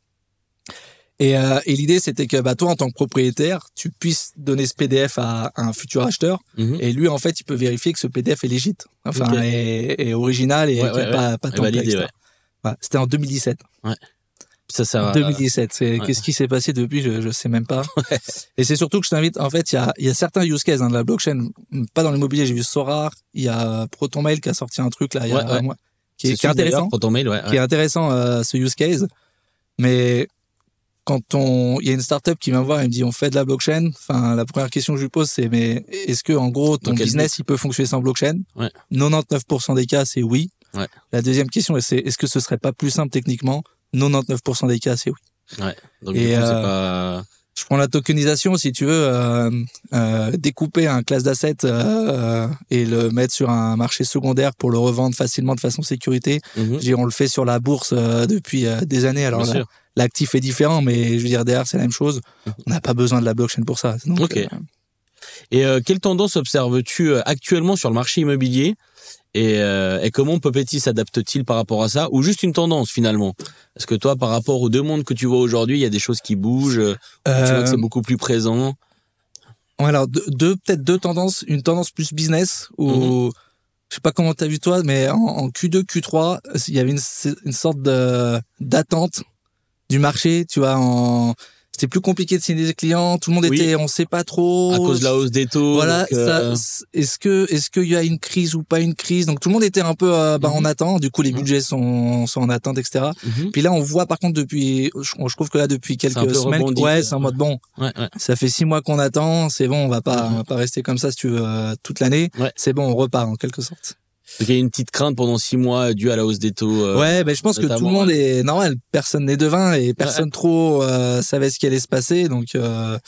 Et, euh, et l'idée, c'était que bah, toi, en tant que propriétaire, tu puisses donner ce PDF à, à un futur acheteur. Mhm. Et lui, en fait, il peut vérifier que ce PDF est légit, enfin, est, est original et Ouais, qu'il y a ouais, pas, pas Et validé, ouais. Voilà. C'était en 2017. Ça sert à... 2017. C'est, ouais. Qu'est-ce qui s'est passé depuis je, je sais même pas. [laughs] Et c'est surtout que je t'invite. En fait, il y a, il y a certains use cases hein, de la blockchain. Pas dans l'immobilier. J'ai vu Sorar. Il y a ProtonMail qui a sorti un truc là y a Ouais, ouais. qui est, C'est qui est intéressant. ProtonMail, ouais. Qui est intéressant euh, ce use case. Mais quand on, il y a une startup qui vient me voir et me dit on fait de la blockchain. Enfin, la première question que je lui pose c'est mais est-ce que en gros ton business il peut fonctionner sans blockchain? Ouais. 99% des cas c'est oui. Ouais. La deuxième question c'est est-ce que ce serait pas plus simple techniquement? 99% des cas c'est oui. Ouais. Donc, Et, coup, euh, pas... Je prends la tokenisation, si tu veux, euh, euh, découper un classe d'assets euh, et le mettre sur un marché secondaire pour le revendre facilement de façon sécurité. Mhm. Je veux dire, on le fait sur la bourse euh, depuis euh, des années. Alors l'actif est différent, mais je veux dire derrière c'est la même chose. On n'a pas besoin de la blockchain pour ça. Donc, Ok. euh, Et euh, quelle tendance observes-tu euh, actuellement sur le marché immobilier? Et, euh, et comment Popetit s'adapte-t-il par rapport à ça ou juste une tendance finalement? Est-ce que toi, par rapport aux deux mondes que tu vois aujourd'hui, il y a des choses qui bougent euh, Tu vois que euh, c'est beaucoup plus présent? Ouais, alors deux, deux- peut-être deux tendances, une tendance plus business où Mhm. je sais pas comment t'as vu toi, mais en, en Q2, Q3, il y avait une, une sorte d'attente du marché, tu vois, en c'était plus compliqué de signer des clients, tout le monde Oui. était, on sait pas trop. à cause de la hausse des taux. Voilà, euh, est-ce que est-ce qu'il y a une crise ou pas une crise? Donc tout le monde était un peu euh, bah, Mhm. en attente. Du coup, les Mhm. budgets sont sont en attente, etc. mhm. Puis là, on voit par contre depuis, je, je trouve que là depuis quelques semaines, rebondi, ouais, c'est en mode bon, Ouais, ouais. ça fait six mois qu'on attend, c'est bon, on va pas, Mhm. on va pas rester comme ça si tu veux euh, toute l'année. Ouais. C'est bon, on repart en quelque sorte. Donc il y a une petite crainte pendant six mois due à la hausse des taux. euh, ouais, ben je pense que tout le monde est normal, personne n'est devin et personne trop euh, savait ce qui allait se passer, donc euh,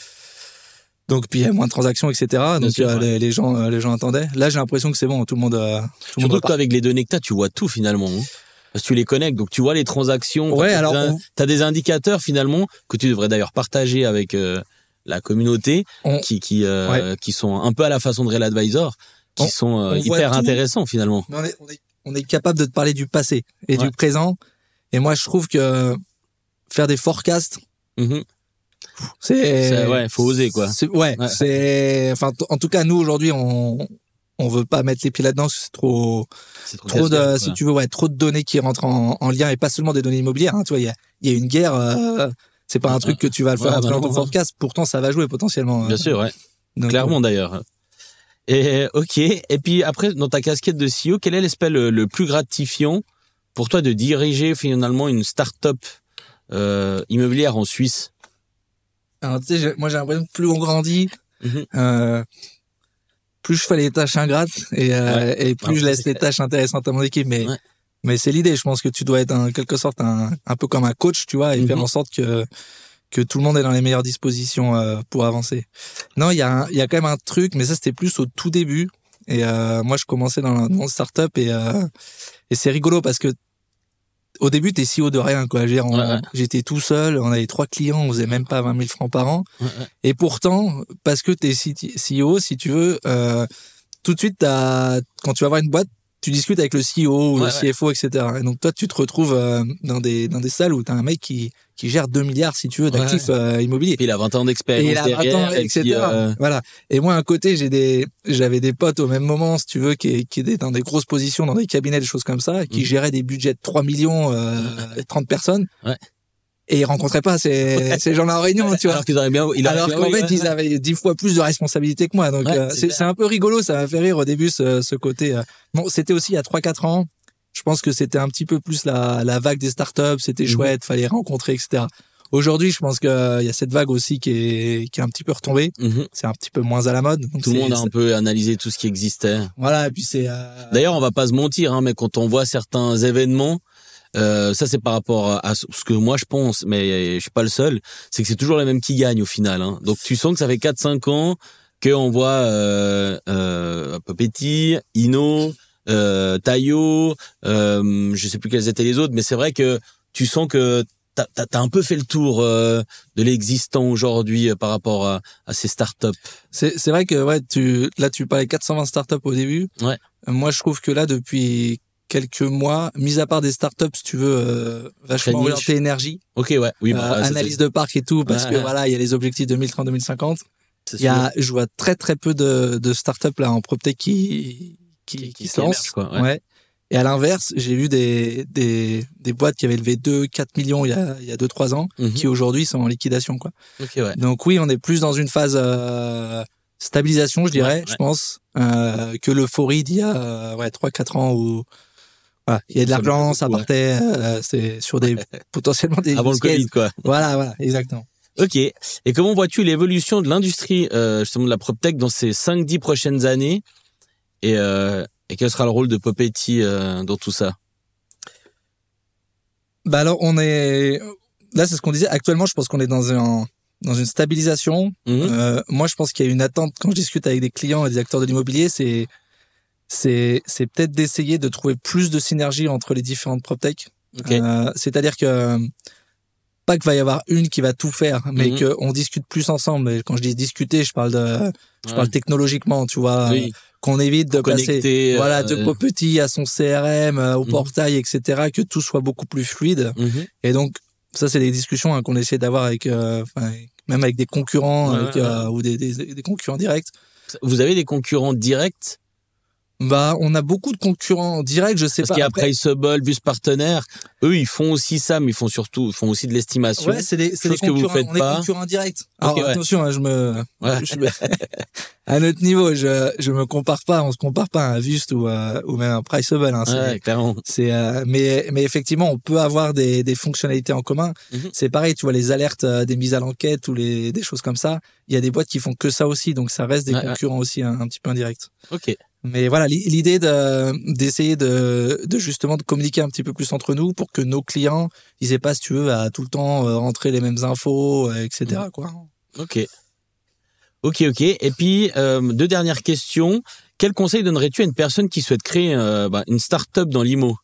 donc puis il y a moins de transactions, etc. Donc sûr, euh, ouais. les, les gens, euh, les gens attendaient. Là, j'ai l'impression que c'est bon, tout le monde, euh, tout le monde que toi, avec les données que tu vois tout finalement. hein. Parce que tu les connectes, donc tu vois les transactions. Ouais, alors, on- t'as des indicateurs finalement que tu devrais d'ailleurs partager avec euh, la communauté, On- qui qui euh, qui sont un peu à la façon de Real Advisor, qui On- sont euh, hyper intéressants finalement. Mais on est, on est, on est capable de te parler du passé et Ouais. du présent. Et moi, je trouve que faire des forecasts, Mhm. c'est C'est- ouais, faut oser, quoi. Ouais, Ouais. c'est enfin en tout cas nous aujourd'hui on on veut pas mettre les pieds là-dedans, parce que c'est trop trop, trop de si tu veux ouais trop de données qui rentrent en, en lien et pas seulement des données immobilières. Hein, tu vois, il y a il y a une guerre. euh, c'est pas un truc que tu vas le faire dans ton forecast. Pourtant, ça va jouer potentiellement. Bien euh, sûr, ouais. donc, Clairement d'ailleurs. Et ok. Et puis après, dans ta casquette de CEO, quel est l'aspect le, le plus gratifiant pour toi de diriger finalement une start-up euh, immobilière en Suisse? Alors, tu sais, moi j'ai l'impression que plus on grandit, Mhm. euh, plus je fais les tâches ingrates et, euh, et plus je laisse les tâches intéressantes à mon équipe. Mais Ouais. mais c'est l'idée. Je pense que tu dois être en quelque sorte un, un peu comme un coach, tu vois, et faire Mhm. en sorte que que tout le monde est dans les meilleures dispositions euh, pour avancer. Non, il y a un- il y a quand même un truc, mais ça c'était plus au tout début. Et euh, moi, je commençais dans mon startup et euh, et c'est rigolo parce que au début, t'es CEO de rien, quoi. Ouais, ouais. J'étais tout seul, on avait trois clients, on faisait même pas 20 000 francs par an. Ouais. Et pourtant, parce que t'es CT CEO, si tu veux, euh, tout de suite, quand tu vas avoir une boîte, tu discutes avec le CEO ou Ouais, le CFO, etc. Et donc toi, tu te retrouves euh, dans des dans des salles où t'as un mec qui qui gère 2 milliards, si tu veux, d'actifs euh, immobiliers. Puis il a 20 ans Et d'expérience il a 20 derrière. ans, et etc. puis, euh, Voilà. Et moi, à côté, j'ai des, j'avais des potes au même moment, si tu veux, qui, qui étaient dans des grosses positions, dans des cabinets, des choses comme ça, qui Mhm. géraient des budgets de 3 millions, euh, 30 personnes. Ouais. Et ils rencontraient pas ces, [laughs] ces gens-là en réunion, tu vois. alors qu'ils auraient bien. Il Alors qu'en fait, ouais. ils avaient dix fois plus de responsabilités que moi. Donc, Ouais, euh, c'est un peu rigolo. Ça m'a fait rire au début, ce, ce côté. euh. Bon, c'était aussi il y a 3-4 ans. Je pense que c'était un petit peu plus la, la vague des startups. C'était Mhm. chouette, fallait rencontrer, etc. Aujourd'hui, je pense qu'il y a cette vague aussi qui est, qui est un petit peu retombée. Mhm. C'est un petit peu moins à la mode. Donc Tout le monde a un peu analysé tout ce qui existait. Voilà, et puis c'est... euh, D'ailleurs, on va pas se mentir, hein, mais quand on voit certains événements, euh, ça c'est par rapport à ce que moi je pense, mais je suis pas le seul, c'est que c'est toujours les mêmes qui gagnent au final. Hein. Donc tu sens que ça fait 4-5 ans qu'on voit euh, euh, Ino, euh, Tayo, euh, je sais plus quels étaient les autres, mais c'est vrai que tu sens que t'as t'as un peu fait le tour euh, de l'existant aujourd'hui euh, par rapport à, à ces startups. C'est c'est vrai que ouais, tu là tu parlais 420 startups au début. Ouais. Euh, Moi, je trouve que là depuis quelques mois, mis à part des startups, si tu veux, euh, vachement orientées énergie, Ok, ouais, oui, euh, bah, ça, analyse de parc et tout, parce Ouais, que ouais. voilà, il y a les objectifs 2030-2050. c'est Il y a, je vois très très peu de, de startups là en proptech qui qui, Qui- se lancent. quoi, ouais. Et à l'inverse, j'ai vu des, des des boîtes qui avaient levé 2 4 millions il y a il y a 2 3 ans Mhm. qui aujourd'hui sont en liquidation quoi. Ok, ouais. Donc oui, on est plus dans une phase euh, stabilisation, je dirais, Ouais, je ouais. pense, euh, que l'euphorie d'il y a euh, ouais, 3-4 ans où voilà, il y a de l'argent, ça partait, euh, c'est sur des [laughs] potentiellement des Avant le. Covid, quoi. Voilà, voilà, exactement. Ok. Et comment vois-tu l'évolution de l'industrie euh, justement de la PropTech dans ces 5-10 prochaines années? Et, euh, et quel sera le rôle de Popetti euh, dans tout ça? Bah alors on est là, c'est ce qu'on disait. Actuellement, je pense qu'on est dans un dans une stabilisation. Mhm. Euh, moi, je pense qu'il y a une attente quand je discute avec des clients et des acteurs de l'immobilier, c'est c'est c'est peut-être d'essayer de trouver plus de synergie entre les différentes proptech. Ok. Euh, C'est-à-dire que pas qu'il va y avoir une qui va tout faire, mais Mhm. que on discute plus ensemble. Et quand je dis discuter, je parle de je Ouais. parle technologiquement, tu vois, Oui. Qu'on évite de passer voilà euh, de Popetit à son CRM, euh, au Mhm. portail, etc. Que tout soit beaucoup plus fluide. mhm. Et donc, ça, c'est des discussions hein, qu'on essaie d'avoir avec, euh, même avec des concurrents Ouais, avec, ouais, euh, ou des, des, des concurrents directs. Vous avez des concurrents directs Bah, on a beaucoup de concurrents directs, je sais parce pas. qu'il y a Priceable, Bus Partenaire. Eux, ils font aussi ça, mais ils font surtout, ils font aussi de l'estimation. ouais, c'est des, c'est des chose que vous concurrents. faites on est concurrents directs. Alors ouais. attention, hein, je me, Ouais. [laughs] je me- à notre niveau, je, je me compare pas, on se compare pas à un Vust ou, à- ou même un Priceable. Hein, Ouais, clairement. C'est euh, mais mais effectivement on peut avoir des, des fonctionnalités en commun. Mhm. C'est pareil, tu vois les alertes euh, des mises à l'enquête ou les des choses comme ça. Il y a des boîtes qui font que ça aussi, donc ça reste des concurrents aussi un, un petit peu indirects. Ok. Mais voilà, l'i- l'idée de d'essayer de de justement de communiquer un petit peu plus entre nous pour que nos clients ils aient pas si tu veux à tout le temps euh, rentrer les mêmes infos, euh, etc. Quoi. Ok. Ok, ok. Et puis, euh, deux dernières questions. Quel conseil donnerais-tu à une personne qui souhaite créer euh, bah, une start-up dans l'IMO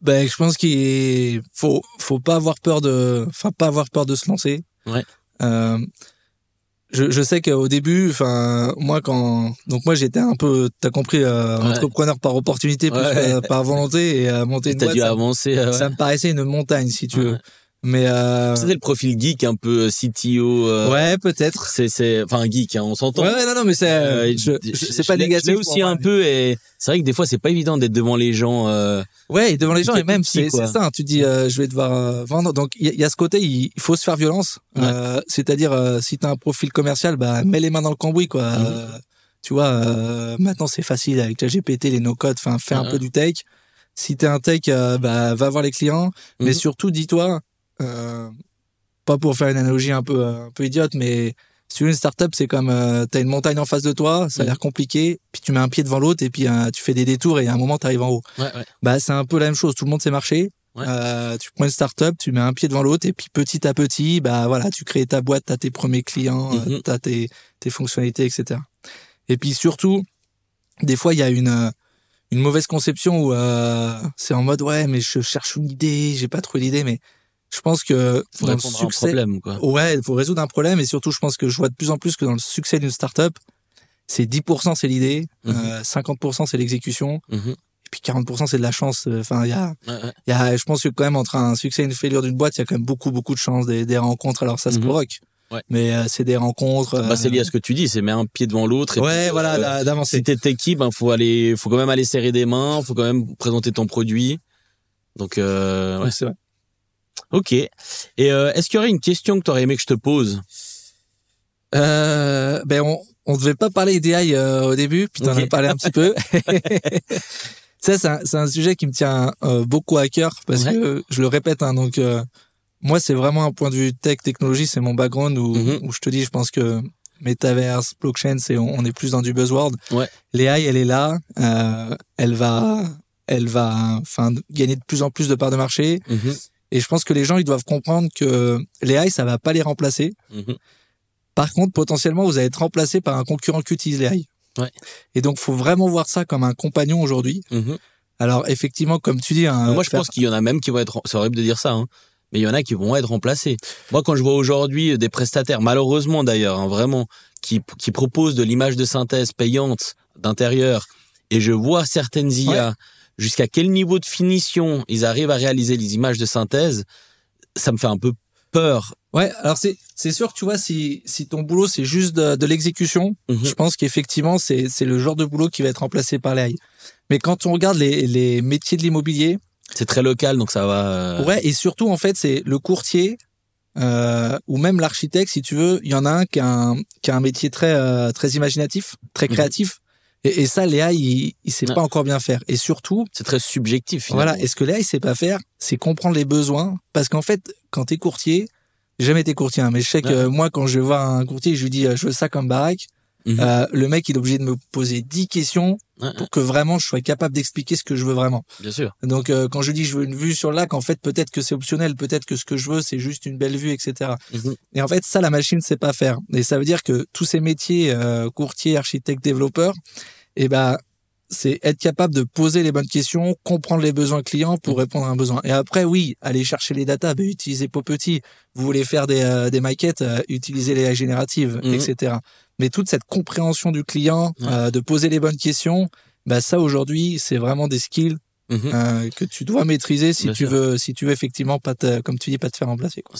Ben je pense qu'il faut faut pas avoir peur de enfin pas avoir peur de se lancer. Ouais. Euh, je, je sais qu'au début, enfin moi quand donc moi j'étais un peu, t'as compris, euh, Ouais. entrepreneur par opportunité plus Ouais. que par volonté et euh, monter T'as dû ça, avancer. euh, ouais. ça me paraissait une montagne si tu veux. Mais euh, C'était le profil geek un peu euh, CTO. euh, ouais peut-être. C'est c'est enfin geek, hein, on s'entend. Ouais, ouais, non non mais c'est Euh, je- c'est pas je négatif. Aussi un peu et c'est vrai que des fois c'est pas évident d'être devant les gens. euh, Ouais, et devant les gens, et même, petit, c'est ça. Tu dis, euh, je vais devoir euh, vendre. Donc, il y, a- il y a ce côté, il, faut se faire violence. Ouais. Euh, C'est-à-dire, euh, si tu as un profil commercial, bah, mets les mains dans le cambouis, quoi. Euh, tu vois, euh, maintenant, c'est facile avec la GPT, les no-code, enfin, fais un Ouais. peu du tech. Si t'es un tech, euh, bah, va voir les clients. Mais Mhm. surtout, dis-toi, euh, pas pour faire une analogie un peu, euh, un peu idiote, mais Si tu veux une startup, c'est comme euh, t'as une montagne en face de toi, ça a Mhm. l'air compliqué, puis tu mets un pied devant l'autre et puis euh, tu fais des détours et à un moment t'arrives en haut. Ouais, ouais. Bah c'est un peu la même chose. Tout le monde sait marcher. Ouais. Euh, tu prends une startup, tu mets un pied devant l'autre et puis petit à petit, bah voilà, tu crées ta boîte, t'as tes premiers clients, euh, Mhm. t'as tes tes fonctionnalités, etc. Et puis surtout, des fois il y a une euh, une mauvaise conception où euh, c'est en mode ouais mais je cherche une idée, j'ai pas trouvé l'idée, mais je pense que Faut dans le à un succès, problème, quoi. Ouais, il faut résoudre un problème et surtout, je pense que je vois de plus en plus que dans le succès d'une startup, c'est 10% c'est l'idée, Mhm. euh, 50% c'est l'exécution Mhm. et puis 40% c'est de la chance. euh, Enfin, il y a, Ouais, y a, je pense que quand même entre un succès et une failure d'une boîte, il y a quand même beaucoup beaucoup de chance, des, des rencontres. Alors ça se Mhm. provoque, Ouais. mais euh, c'est des rencontres. Bah, c'est euh, lié à ce que tu dis, c'est mettre un pied devant l'autre. et Ouais, puis, voilà, euh, d'a- d'avancer. si t'es techie, ben faut aller, faut quand même aller serrer des mains, faut quand même présenter ton produit. Donc, euh. Ouais, c'est vrai. Ok. Et euh, est-ce qu'il y aurait une question que t'aurais aimé que je te pose? Euh, ben on on devait pas parler d'AI euh, au début, puis t'en Ok. as parlé un petit peu. [laughs] Ça c'est un, c'est un sujet qui me tient euh, beaucoup à cœur parce Ouais. que je le répète hein, donc euh, moi c'est vraiment un point de vue tech technologie, c'est mon background où, Mhm. où je te dis je pense que metaverse, blockchain, c'est on, on est plus dans du buzzword. Ouais. L'AI elle est là, euh, elle va elle va enfin gagner de plus en plus de parts de marché Mhm. Et je pense que les gens ils doivent comprendre que l'AI ça va pas les remplacer. Mhm. Par contre, potentiellement, vous allez être remplacé par un concurrent qui utilise l'AI. Ouais. Et donc, faut vraiment voir ça comme un compagnon aujourd'hui. Mhm. Alors, effectivement, comme tu dis, un, Moi, je pense qu'il y en a même qui vont être. C'est horrible de dire ça, hein, mais il y en a qui vont être remplacés. Moi, quand je vois aujourd'hui des prestataires, malheureusement d'ailleurs, hein, vraiment, qui qui proposent de l'image de synthèse payante d'intérieur, et je vois certaines IA jusqu'à quel niveau de finition ils arrivent à réaliser les images de synthèse, ça me fait un peu peur. Ouais, alors c'est c'est sûr que tu vois si si ton boulot c'est juste de, de l'exécution, Mhm. je pense qu'effectivement c'est c'est le genre de boulot qui va être remplacé par l'AI. Mais quand on regarde les les métiers de l'immobilier, C'est très local, donc ça va. euh, ouais, et surtout en fait c'est le courtier euh, ou même l'architecte si tu veux, il y en a un qui a un qui a un métier très euh, très imaginatif, très Mhm. créatif. Et, et ça, l'AI, il, il sait Ouais. pas encore bien faire. Et surtout, C'est très subjectif. Finalement. Voilà, et ce que l'AI sait pas faire, c'est comprendre les besoins. Parce qu'en fait, quand t'es courtier, j'ai jamais été courtier, hein, mais je sais que Ouais. moi, quand je voir un courtier, je lui dis, euh, je veux ça comme baraque. Mhm. Euh, le mec, il est obligé de me poser 10 questions Ouais, pour que vraiment je sois capable d'expliquer ce que je veux vraiment. bien sûr. Donc, euh, quand je dis je veux une vue sur le lac, en fait, peut-être que c'est optionnel, peut-être que ce que je veux, c'est juste une belle vue, etc. Mhm. Et en fait, ça, la machine sait pas faire. Et ça veut dire que tous ces métiers, euh, courtier, architecte, développeur, eh ben, c'est être capable de poser les bonnes questions, comprendre les besoins clients pour répondre à un besoin. Et après, oui, aller chercher les datas, ben, utilisez Popetit. Vous voulez faire des, euh, des maquettes, euh, utilisez les génératives, Mhm. etc. Mais toute cette compréhension du client, Ouais. euh, de poser les bonnes questions, bah ça aujourd'hui, c'est vraiment des skills Mhm. euh, que tu dois maîtriser si Bien tu sûr. veux, si tu veux effectivement pas te, comme tu dis, pas te faire remplacer. Quoi.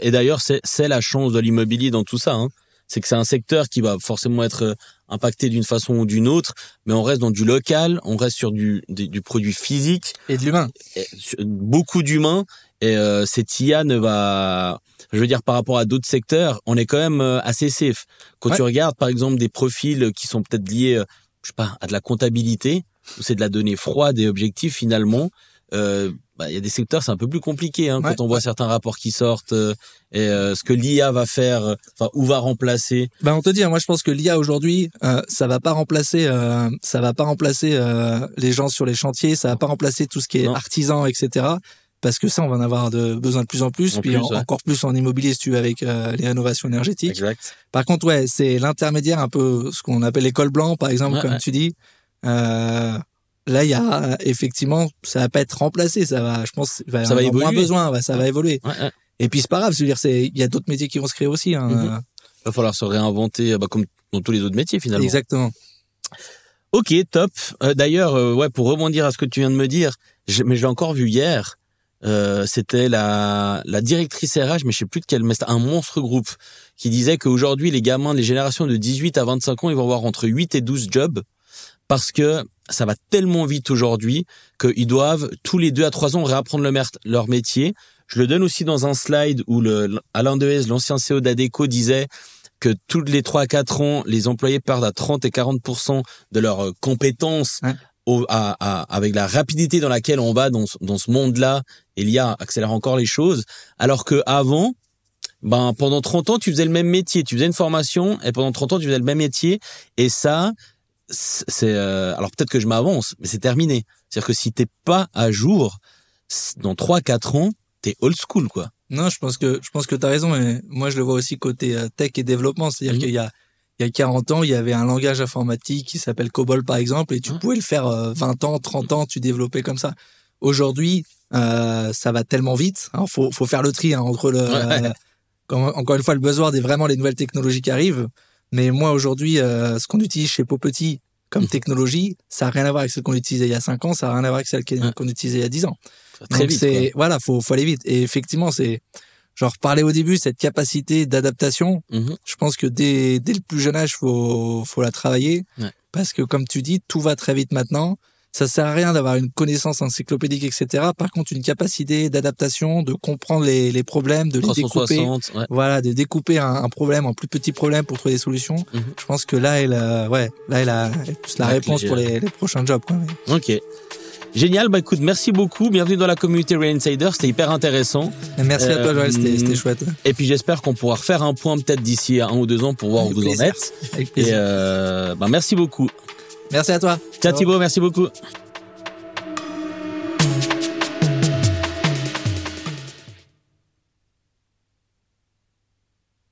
Et d'ailleurs, c'est la chance de l'immobilier dans tout ça. Hein. C'est que c'est un secteur qui va forcément être euh, impacté d'une façon ou d'une autre, mais on reste dans du local, on reste sur du, du, du produit physique, Et de l'humain. beaucoup d'humains, et euh, cette IA ne va... Je veux dire, par rapport à d'autres secteurs, on est quand même euh, assez safe. Quand Ouais. tu regardes, par exemple, des profils qui sont peut-être liés, euh, je sais pas, à de la comptabilité, où c'est de la donnée froide et objective finalement, euh, bah, il y a des secteurs, c'est un peu plus compliqué hein, Ouais. quand on voit certains rapports qui sortent euh, et euh, ce que l'IA va faire, euh, enfin où va remplacer. Ben on te dit, hein, moi je pense que l'IA aujourd'hui, euh, ça va pas remplacer, euh, ça va pas remplacer euh, les gens sur les chantiers, ça va pas remplacer tout ce qui est Non. artisan, etc. Parce que ça, on va en avoir de, besoin de plus en plus, En puis plus, en- ouais. encore plus en immobilier si tu veux avec euh, les rénovations énergétiques. Exact. Par contre, ouais, c'est l'intermédiaire un peu ce qu'on appelle l'école blanc, par exemple, Ouais, comme ouais. tu dis. Euh, là, il y a effectivement, ça va pas être remplacé, ça va, je pense, il va y Ça va avoir moins besoin, ça va évoluer. Et puis c'est pas grave, je veux dire, c'est, il y a d'autres métiers qui vont se créer aussi. Hein, Mhm. va falloir se réinventer, bah, comme dans tous les autres métiers finalement. Exactement. Ok, top. Euh, D'ailleurs, ouais, pour rebondir à ce que tu viens de me dire, je- mais je l'ai encore vu hier. Euh, c'était la, la directrice RH, mais je sais plus de quel, mais un monstre groupe qui disait qu'aujourd'hui, les gamins, les générations de 18 à 25 ans, ils vont avoir entre 8 et 12 jobs parce que ça va tellement vite aujourd'hui qu'ils doivent tous les deux à trois ans réapprendre le leur métier. Je le donne aussi dans un slide où le, Alain Dehaze, l'ancien CEO d'Adeco, disait que tous les 3 à 4 ans, les employés perdent à 30 et 40% de leurs euh, compétences. Au, à, à- avec la rapidité dans laquelle on va dans, ce- dans ce monde-là, et l'IA accélère encore les choses, alors que avant, ben pendant 30 ans tu faisais le même métier, tu faisais une formation et pendant 30 ans tu faisais le même métier et ça c'est euh, alors peut-être que je m'avance mais c'est terminé. C'est-à-dire que si t'es pas à jour dans 3 4 ans, t'es old school quoi. Non, je pense que je pense que tu as raison mais moi je le vois aussi côté euh, tech et développement, c'est-à-dire Mhm. qu'il y a il y a 40 ans, il y avait un langage informatique qui s'appelle COBOL par exemple et tu Mhm. pouvais le faire euh, 20 ans, 30 ans, tu développais comme ça. Aujourd'hui, euh, ça va tellement vite. Alors faut faut faire le tri hein, entre le Ouais. euh, [laughs] quand- encore une fois le buzzword est vraiment les nouvelles technologies qui arrivent. Mais moi aujourd'hui, euh, ce qu'on utilise chez Popetit comme Mhm. technologie, ça a rien à voir avec ce qu'on utilisait il y a 5 ans, ça a rien à voir avec celle qu'on utilisait il y a 10 ans. Très Donc vite. voilà, faut faut aller vite. Et effectivement, c'est genre parler au début cette capacité d'adaptation. Mhm. Je pense que dès dès le plus jeune âge, faut faut la travailler Ouais. parce que comme tu dis, tout va très vite maintenant. Ça sert à rien d'avoir une connaissance encyclopédique, etc. Par contre, une capacité d'adaptation, de comprendre les, les problèmes, de les découper. 360. Ouais. Voilà, de découper un, un problème en plus petits problèmes pour trouver des solutions. Mhm. Je pense que là, elle, a- ouais, là, elle a elle a plus la La réponse clé, pour euh. les, les prochains jobs. Quoi. Ok. Génial, bah écoute, merci beaucoup, bienvenue dans la communauté Real Insider, c'était hyper intéressant. Et Merci à toi, Euh, Joël, c'était c'était chouette. Et puis j'espère qu'on pourra refaire un point peut-être d'ici à un ou deux ans pour voir où Avec vous en plaisir. êtes. Avec Et plaisir. euh, bah merci beaucoup. Merci à toi. Ciao Thibaut, merci beaucoup.